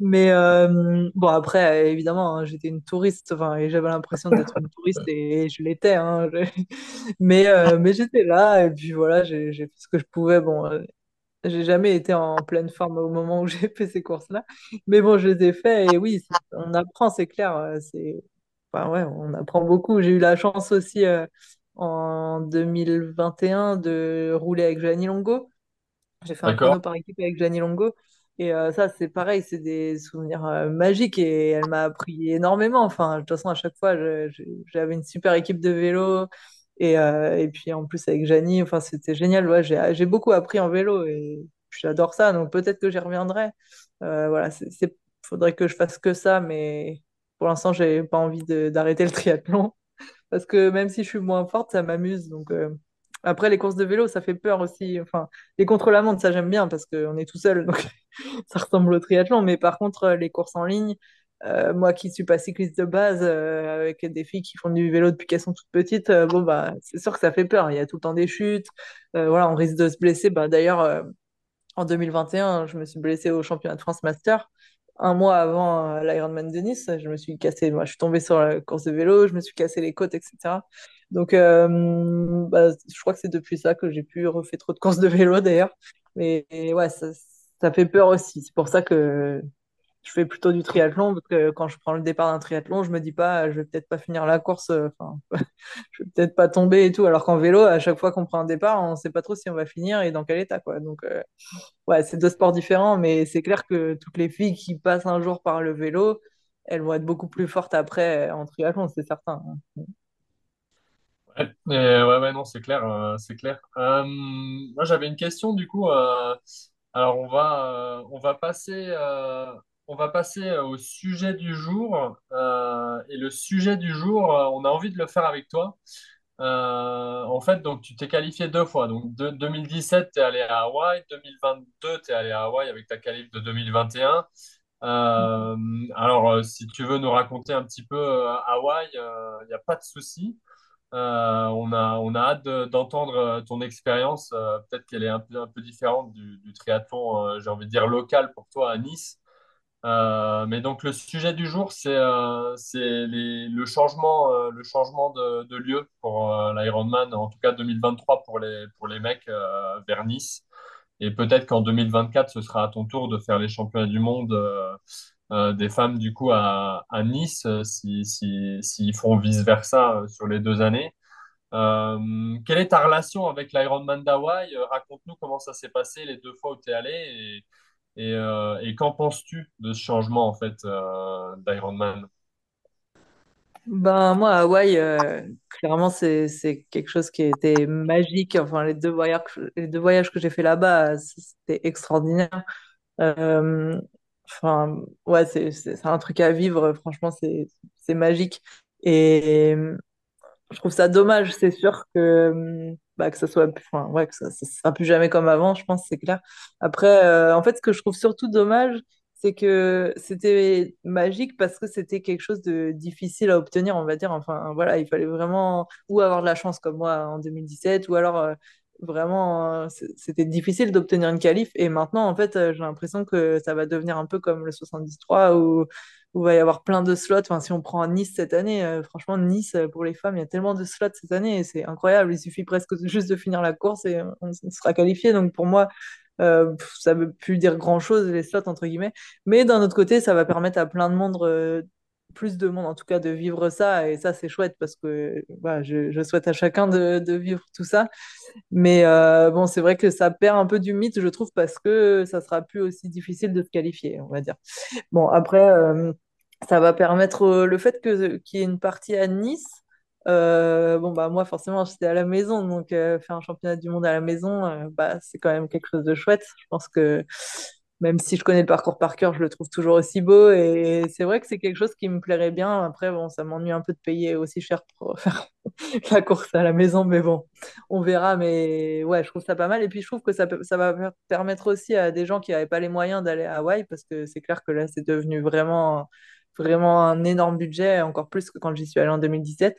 Mais euh, bon, après, euh, évidemment, hein, j'étais une touriste, enfin, et j'avais l'impression d'être une touriste et, je l'étais. hein, je- mais euh, mais j'étais là et puis voilà, j'ai j'ai fait ce que je pouvais. Bon, euh, j'ai jamais été en pleine forme au moment où j'ai fait ces courses-là. Mais bon, je les ai fait et oui, on apprend, c'est clair. euh, C'est, enfin, ouais, on apprend beaucoup. J'ai eu la chance aussi euh, en 2021 de rouler avec Gianni Longo. J'ai fait un chrono par équipe avec Gianni Longo. Et euh, ça, c'est pareil, c'est des souvenirs euh, magiques et elle m'a appris énormément. Enfin, de toute façon, à chaque fois, j'avais une super équipe de vélo. Et, euh, et puis en plus avec Gianni, enfin, c'était génial. J'ai, beaucoup appris en vélo et j'adore ça. Donc peut-être que j'y reviendrai. Euh, voilà, c'est- faudrait que je fasse que ça, mais pour l'instant, j'ai pas envie d'arrêter le triathlon. Parce que même si je suis moins forte, ça m'amuse. Donc, euh, Après, les courses de vélo, ça fait peur aussi. Enfin, les contre-la-montre, ça j'aime bien parce qu'on est tout seul. Donc, ça ressemble au triathlon. Mais par contre, les courses en ligne, euh, moi qui suis pas cycliste de base, euh, avec des filles qui font du vélo depuis qu'elles sont toutes petites, euh, bon, bah, c'est sûr que ça fait peur. Il y a tout le temps des chutes. Voilà, on risque de se blesser. Bah, d'ailleurs, en 2021, je me suis blessée au championnat de France Master. Un mois avant l'Ironman de Nice, je me suis cassé, moi, je suis tombée sur la course de vélo, je me suis cassé les côtes, etc. Donc, bah, je crois que c'est depuis ça que j'ai plus refait trop de courses de vélo d'ailleurs. Mais ouais, ça, ça fait peur aussi. C'est pour ça que je fais plutôt du triathlon, parce que quand je prends le départ d'un triathlon, je me dis pas, je vais peut-être pas finir la course, euh, enfin, je vais peut-être pas tomber et tout. Alors qu'en vélo, à chaque fois qu'on prend un départ, on sait pas trop si on va finir et dans quel état, quoi. Donc, euh, Ouais, c'est deux sports différents, mais c'est clair que toutes les filles qui passent un jour par le vélo, elles vont être beaucoup plus fortes après en triathlon, c'est certain. Ouais, ouais, non, c'est clair, euh, c'est clair. Moi, j'avais une question du coup. alors, on va, on va passer, on va passer euh, au sujet du jour. Euh, et le sujet du jour, euh, on a envie de le faire avec toi. En fait, donc, tu t'es qualifié deux fois. Donc, de, 2017, tu es allé à Hawaï. 2022, tu es allé à Hawaï avec ta qualif de 2021. Euh, alors, si tu veux nous raconter un petit peu Hawaï, il n'y a pas de souci. On a, on a hâte de- d'entendre ton expérience. Peut-être qu'elle est un peu, différente du, du triathlon, j'ai envie de dire local pour toi à Nice. Euh, mais donc le sujet du jour, c'est euh, euh, le changement de, lieu pour l'Ironman, en tout cas 2023 pour les, mecs vers Nice. Et peut-être qu'en 2024, ce sera à ton tour de faire les championnats du monde des femmes du coup à, Nice, euh, si, s'ils font vice-versa sur les deux années. Quelle est ta relation avec l'Ironman d'Hawaï? Raconte-nous comment ça s'est passé les deux fois où tu es allé et, euh, et qu'en penses-tu de ce changement en fait euh, d'Ironman? Ben, moi, Hawaï, euh, clairement, c'est, quelque chose qui été magique. Enfin, les deux voyages, les deux voyages que j'ai fait là-bas, c'était extraordinaire. Euh, ouais, c'est, un truc à vivre. Franchement, c'est, c'est magique. Et, Je trouve ça dommage, c'est sûr que, bah, que ça soit, enfin, ouais, que ça, ça sera plus jamais comme avant, je pense, c'est clair. Après, euh, en fait, ce que je trouve surtout dommage, c'est que c'était magique parce que c'était quelque chose de difficile à obtenir, on va dire. Enfin, voilà, il fallait vraiment ou avoir de la chance comme moi en 2017, ou alors euh, vraiment, euh, c'était difficile d'obtenir une qualif. Et maintenant, en fait, euh, j'ai l'impression que ça va devenir un peu comme le 73 où où il va y avoir plein de slots. Enfin, si on prend Nice cette année, euh, franchement, Nice, pour les femmes, il y a tellement de slots cette année c'est incroyable. Il suffit presque juste de finir la course et on, sera qualifié. Donc pour moi, ça ne veut plus dire grand-chose, les slots, entre guillemets. Mais d'un autre côté, ça va permettre à plein de monde, plus de monde en tout cas, de vivre ça. Et ça, c'est chouette parce que voilà, je, souhaite à chacun de, vivre tout ça. Mais euh, bon, c'est vrai que ça perd un peu du mythe, je trouve, parce que ça sera plus aussi difficile de se qualifier, on va dire. Bon, après, euh, ça va permettre euh, le fait que qu'il y ait une partie à Nice. bon, bah, moi, forcément, j'étais à la maison, donc faire un championnat du monde à la maison, bah, c'est quand même quelque chose de chouette. Je pense que même si je connais le parcours par cœur, je le trouve toujours aussi beau. Et c'est vrai que c'est quelque chose qui me plairait bien. Après, bon, ça m'ennuie un peu de payer aussi cher pour faire la course à la maison, mais bon, on verra. Mais ouais, je trouve ça pas mal. Et puis, je trouve que ça, va per- permettre aussi à des gens qui n'avaient pas les moyens d'aller à Hawaï, parce que c'est clair que là, c'est devenu vraiment, vraiment un énorme budget, encore plus que quand j'y suis allée en 2017.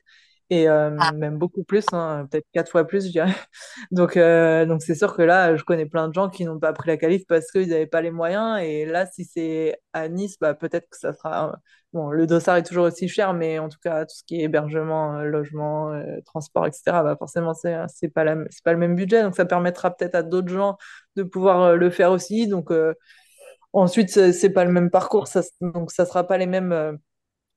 Et euh, même beaucoup plus, hein, peut-être quatre fois plus, je dirais. Donc, euh, donc c'est sûr que là, je connais plein de gens qui n'ont pas pris la qualif parce qu'ils n'avaient pas les moyens. Et là, si c'est à Nice, bah, peut-être que ça sera. Bon, le dossard est toujours aussi cher, mais en tout cas, tout ce qui est hébergement, euh, logement, euh, transport, etc., bah, forcément, c'est c'est pas la, pas le même budget. Donc, ça permettra peut-être à d'autres gens de pouvoir euh, le faire aussi. Donc, euh, ensuite, c'est pas le même parcours, ça, donc ça sera pas les mêmes.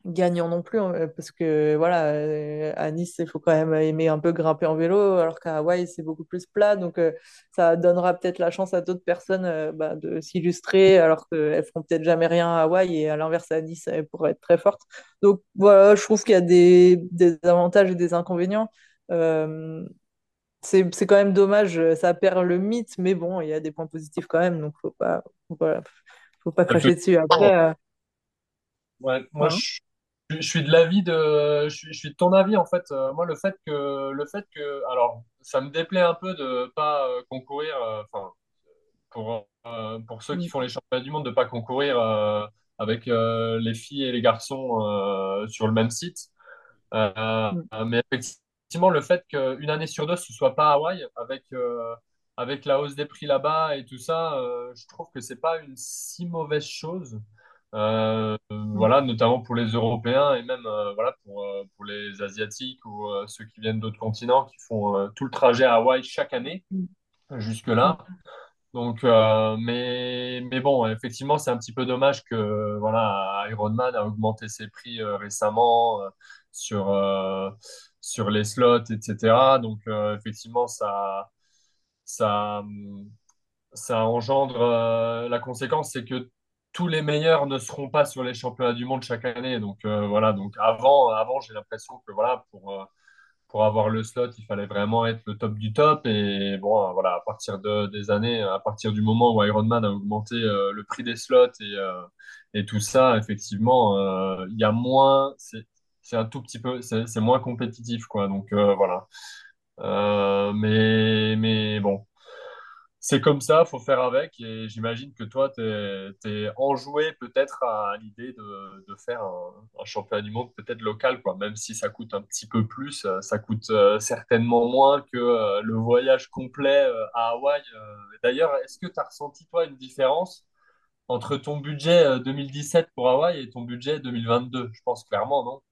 Gagnant non plus, hein, parce que voilà, euh, à Nice, il faut quand même aimer un peu grimper en vélo, alors qu'à Hawaï, c'est beaucoup plus plat. Donc, euh, ça donnera peut-être la chance à d'autres personnes euh, bah, de s'illustrer, alors qu'elles feront peut-être jamais rien à Hawaï, et à l'inverse, à Nice, elles pourraient être très fortes. Donc, voilà, je trouve qu'il y a des, des avantages et des inconvénients. Euh, c'est, quand même dommage, ça perd le mythe, mais bon, il y a des points positifs quand même, donc faut pas, voilà, faut pas cracher dessus. Après, Ouais, moi, hein? je, je suis de l'avis de, je suis, je suis de ton avis en fait. Euh, moi, le fait que, le fait que, alors, ça me déplaît un peu de pas euh, concourir. euh, Enfin, pour pour ceux qui font les championnats du monde, de pas concourir avec les filles et les garçons sur le même site. Mais effectivement, le fait qu'une année sur deux, ce soit pas Hawaï, avec, avec la hausse des prix là-bas et tout ça, je trouve que c'est pas une si mauvaise chose. Euh, mm, voilà, notamment pour les Européens et même euh, voilà, pour, euh, pour les Asiatiques ou ceux qui viennent d'autres continents qui font tout le trajet à Hawaï chaque année mm, jusque-là. mm. Donc, mais, mais bon, effectivement, c'est un petit peu dommage que voilà, Ironman a augmenté ses prix récemment sur, sur les slots, etc. Donc, effectivement, ça, ça, ça engendre la conséquence, c'est que tous les meilleurs ne seront pas sur les championnats du monde chaque année. Donc, euh, voilà. Donc, avant, avant j'ai l'impression que voilà, pour, euh, pour avoir le slot, il fallait vraiment être le top du top. Et bon, voilà, à partir de, des années, à partir du moment où Ironman a augmenté euh, le prix des slots et, euh, et tout ça, effectivement, il y a moins, c'est, un tout petit peu, c'est moins compétitif, quoi. Donc voilà. Mais, mais bon. C'est comme ça, faut faire avec. Et j'imagine que toi, tu es, enjoué peut-être à l'idée de, de faire un, un championnat du monde peut-être local, quoi. Même si ça coûte un petit peu plus, euh, ça coûte euh, certainement moins que euh, le voyage complet à Hawaï. D'ailleurs, est-ce que tu as ressenti, toi, une différence entre ton budget euh, 2017 pour Hawaï et ton budget 2022? Je pense clairement, non?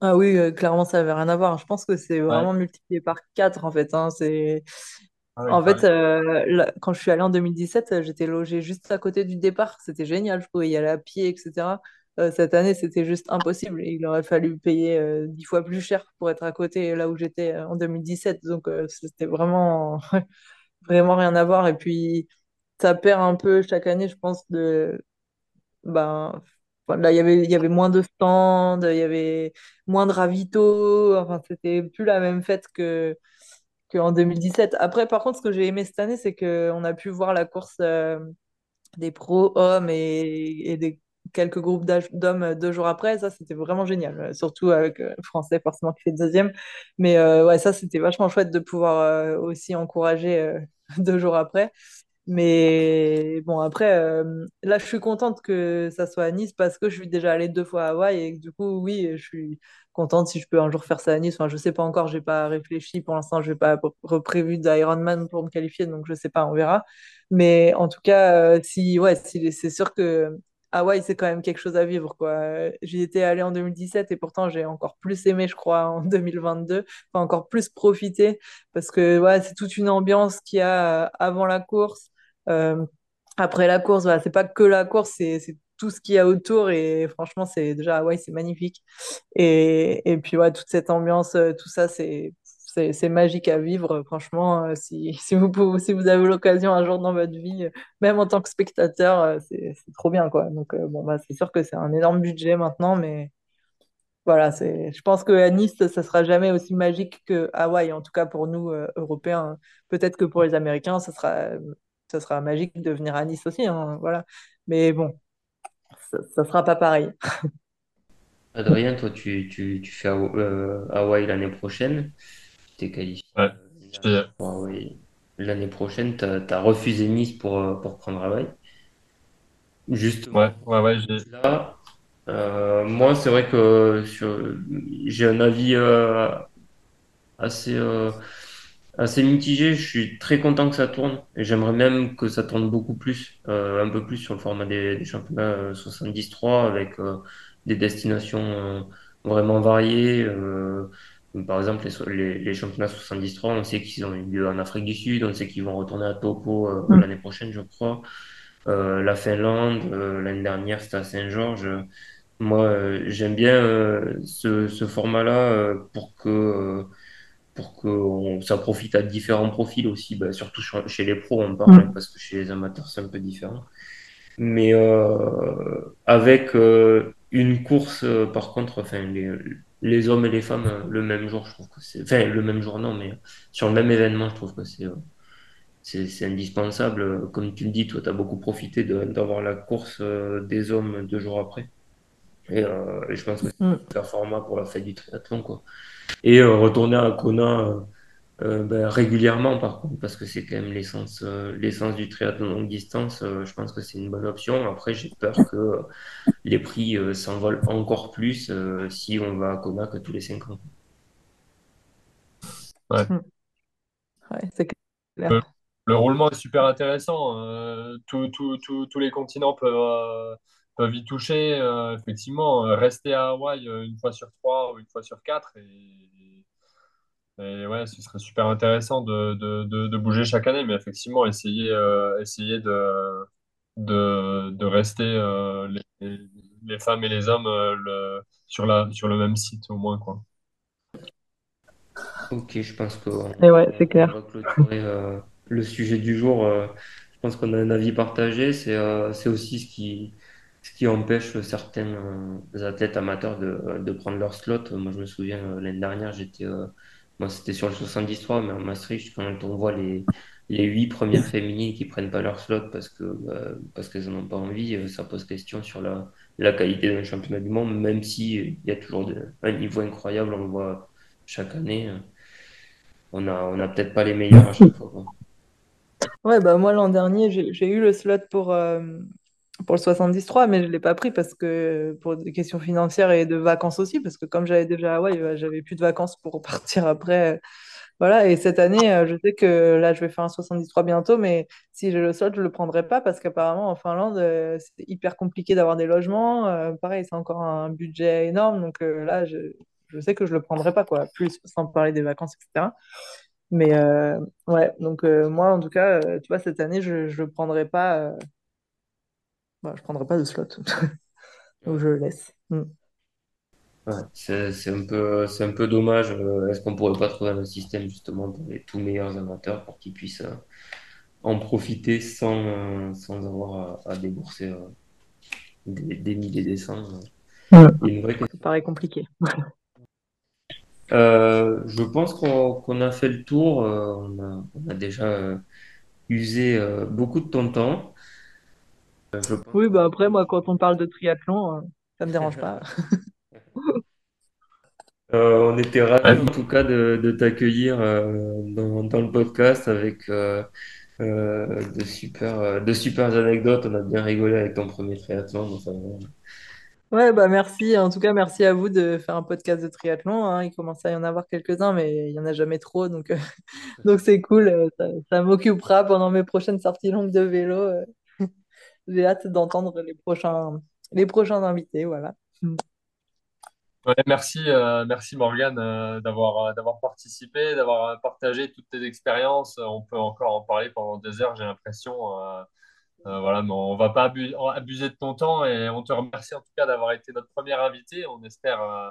Ah oui, euh, clairement, ça n'avait rien à voir. Je pense que c'est Ouais. vraiment multiplié par 4 en fait. hein. C'est... Ah ouais, En fait, euh, là, quand je suis allée en 2017, euh, j'étais logée juste à côté du départ. C'était génial, je pouvais y aller à pied, etc. Euh, cette année, c'était juste impossible. Il aurait fallu payer euh, 10 fois plus cher pour être à côté là où j'étais euh, en 2017. Donc, c'était vraiment, vraiment rien à voir. Et puis, ça perd un peu chaque année, je pense, de ben, voilà, il y avait, il y avait moins de stands, il y avait moins de ravitaux. Enfin, c'était plus la même fête que, qu'en 2017. Après, par contre, ce que j'ai aimé cette année, c'est qu'on a pu voir la course euh, des pros hommes et, et des quelques groupes d'hommes deux jours après. Ça, c'était vraiment génial. Euh, Surtout avec euh, le Français, forcément, qui fait deuxième. Mais euh, ouais, ça, c'était vachement chouette de pouvoir euh, aussi encourager euh, deux jours après. Mais bon, après, euh, là, je suis contente que ça soit à Nice parce que je suis déjà allée deux fois à Hawaï et du coup, oui, je suis contente si je peux un jour faire ça à Nice. Enfin, je sais pas encore, j'ai pas réfléchi pour l'instant, je n'ai pas reprévu d'Ironman pour me qualifier, donc je sais pas, on verra. Mais en tout cas, euh, si, ouais, c'est sûr que Hawaï, c'est quand même quelque chose à vivre, quoi. Euh, J'y étais allée en 2017 et pourtant j'ai encore plus aimé, je crois, en 2022, enfin, encore plus profité parce que ouais, c'est toute une ambiance qu'il y a avant la course. Euh, après la course, voilà, c'est pas que la course, c'est tout ce qu'il y a autour et franchement, c'est déjà Hawaï, c'est magnifique. Et, et puis ouais, toute cette ambiance, euh, tout ça, c'est c'est magique à vivre. Franchement, euh, si, si vous si vous avez l'occasion un jour dans votre vie, même en tant que spectateur, c'est trop bien quoi. Donc bon bah c'est sûr que c'est un énorme budget maintenant, mais voilà, c'est, je pense qu'à Nice, ça sera jamais aussi magique que Hawaï, en tout cas pour nous, Européens. Peut-être que pour les Américains, ça sera, ça sera magique de venir à Nice aussi, hein, voilà. Mais bon, ça, ça sera pas pareil. Adrien, toi, tu, tu, tu fais euh, Hawaï l'année prochaine. Tu t'es qualifié Ouais. euh, Hawaï. L'année prochaine, tu as, refusé Nice pour, euh, pour prendre Hawaï. Ouais, Justement, ouais, ouais, j'ai- là. Euh, moi, c'est vrai que j'ai un avis euh, assez, euh, assez mitigé. Je suis très content que ça tourne et j'aimerais même que ça tourne beaucoup plus, euh, un peu plus sur le format des, des championnats euh, 73 avec euh, des destinations euh, vraiment variées. euh, par exemple, les, les, les championnats 73, on sait qu'ils ont eu lieu en Afrique du Sud, on sait qu'ils vont retourner à Tokyo euh, Mm. l'année prochaine, je crois. Euh, la Finlande, euh, l'année dernière, c'était à Saint-Georges. Moi, euh, j'aime bien euh, ce, ce format-là euh, pour que euh, pour que on- ça profite à différents profils aussi, bah, surtout ch- chez les pros on parle, Mm. parce que chez les amateurs c'est un peu différent. Mais euh, avec euh, une course, euh, par contre, enfin les, les hommes et les femmes le même jour, je trouve que c'est, enfin le même jour non, mais sur le même événement, je trouve que c'est c'est indispensable. Comme tu le dis, toi, tu as beaucoup profité d'avoir la course des hommes deux jours après. Et, et je pense que c'est Mm. un format pour la fête du triathlon, quoi. Et euh, retourner à Kona euh, euh, ben, régulièrement, par contre, parce que c'est quand même l'essence euh, l'essence du triathlon longue distance. euh, je pense que c'est une bonne option. Après, j'ai peur que les prix euh, s'envolent encore plus euh, si on va à Kona que tous les 5 ans. Ouais. Mm. Ouais, c'est clair. Le, le roulement est super intéressant. Euh, tout- tout- tout- tous les continents peuvent, euh, peuvent y toucher. Euh, effectivement, Euh, rester à Hawaï euh, une fois sur trois ou une fois sur quatre. Et, et ouais, ce serait super intéressant de, de, de, de bouger chaque année. Mais effectivement, essayer, euh, essayer de, de, de rester euh, les, les femmes et les hommes euh, le, sur la, sur le même site au moins, quoi. Ok, je pense qu'on Et ouais, c'est on clair. va clôturer euh, le sujet du jour. euh, je pense qu'on a un avis partagé. C'est euh, c'est aussi ce qui, empêche certains euh, athlètes amateurs de, de prendre leur slot. Moi, je me souviens, euh, l'année dernière, j'étais, euh, moi, c'était sur le 73, mais en Maastricht, quand on voit les, les huit premières féminines qui prennent pas leur slot parce que, euh, parce qu'elles n'en ont pas envie, euh, ça pose question sur la, la qualité d'un championnat du monde, même si euh, il y a toujours un niveau incroyable, on le voit chaque année. euh, on a, on a peut-être pas les meilleurs à chaque fois. Ouais, bah moi l'an dernier, j'ai eu le slot pour, euh, pour le 73, mais je ne l'ai pas pris parce que pour des questions financières et de vacances aussi, parce que comme j'allais déjà à Hawaï, euh, j'avais plus de vacances pour partir après. Voilà, et cette année, euh, je sais que là, je vais faire un 73 bientôt, mais si j'ai le slot, je ne le prendrai pas parce qu'apparemment en Finlande, euh, c'est hyper compliqué d'avoir des logements. Euh, pareil, c'est encore un budget énorme, donc là, je, je sais que je ne le prendrai pas, quoi. Plus sans parler des vacances, etc. Mais ouais, donc moi, en tout cas, tu vois, cette année, je ne prendrai pas, bah, je prendrai pas de slot. Donc je le laisse. Mm. Ouais, c'est, c'est un peu, c'est un peu dommage. euh, Est-ce qu'on pourrait pas trouver un système justement pour les tout meilleurs amateurs pour qu'ils puissent euh, en profiter sans, euh, sans avoir à, à débourser euh, des, des milliers des cents. Ouais. Une vraie Ça paraît compliqué. Euh, je pense qu'on qu'on a fait le tour. on a, on a déjà usé beaucoup de ton temps. Je pense Oui, bah après, moi, quand on parle de triathlon, euh, ça me dérange pas. Euh, on était ravis Ouais. en tout cas de, de t'accueillir euh, dans, dans le podcast avec euh, euh, de super, euh, de super anecdotes. On a bien rigolé avec ton premier triathlon. donc ça. Ouais, bah merci. En tout cas, merci à vous de faire un podcast de triathlon. hein. Il commence à y en avoir quelques-uns, mais il y en a jamais trop. Donc, euh, donc c'est cool. Ça, ça m'occupera pendant mes prochaines sorties longues de vélo. J'ai hâte d'entendre les prochains, les prochains invités. Voilà. Mm. Ouais, merci, euh, merci Morgane euh, d'avoir euh, d'avoir participé, d'avoir partagé toutes tes expériences. On peut encore en parler pendant des heures, j'ai l'impression. Euh, euh, voilà, mais on va pas abu- abuser de ton temps et on te remercie en tout cas d'avoir été notre première invité. On espère, euh,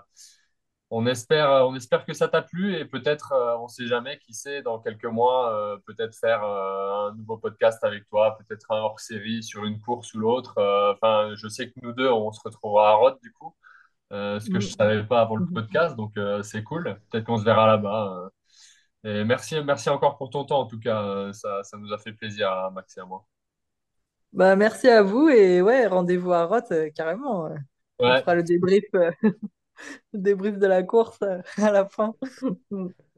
on espère, euh, on espère que ça t'a plu et peut-être, euh, on sait jamais, qui sait, dans quelques mois, euh, peut-être faire un nouveau podcast avec toi, peut-être un hors-série sur une course ou l'autre. Enfin, je sais que nous deux, on se retrouvera à Rhodes du coup ce que je Mm. savais pas avant le podcast, donc c'est cool. Peut-être qu'on se verra là-bas. Et merci, merci encore pour ton temps, en tout cas. ça, ça nous a fait plaisir à Max et à moi. Bah, merci à vous et ouais, rendez-vous à Roth, carrément. On fera le débrief, débrief de la course euh, à la fin.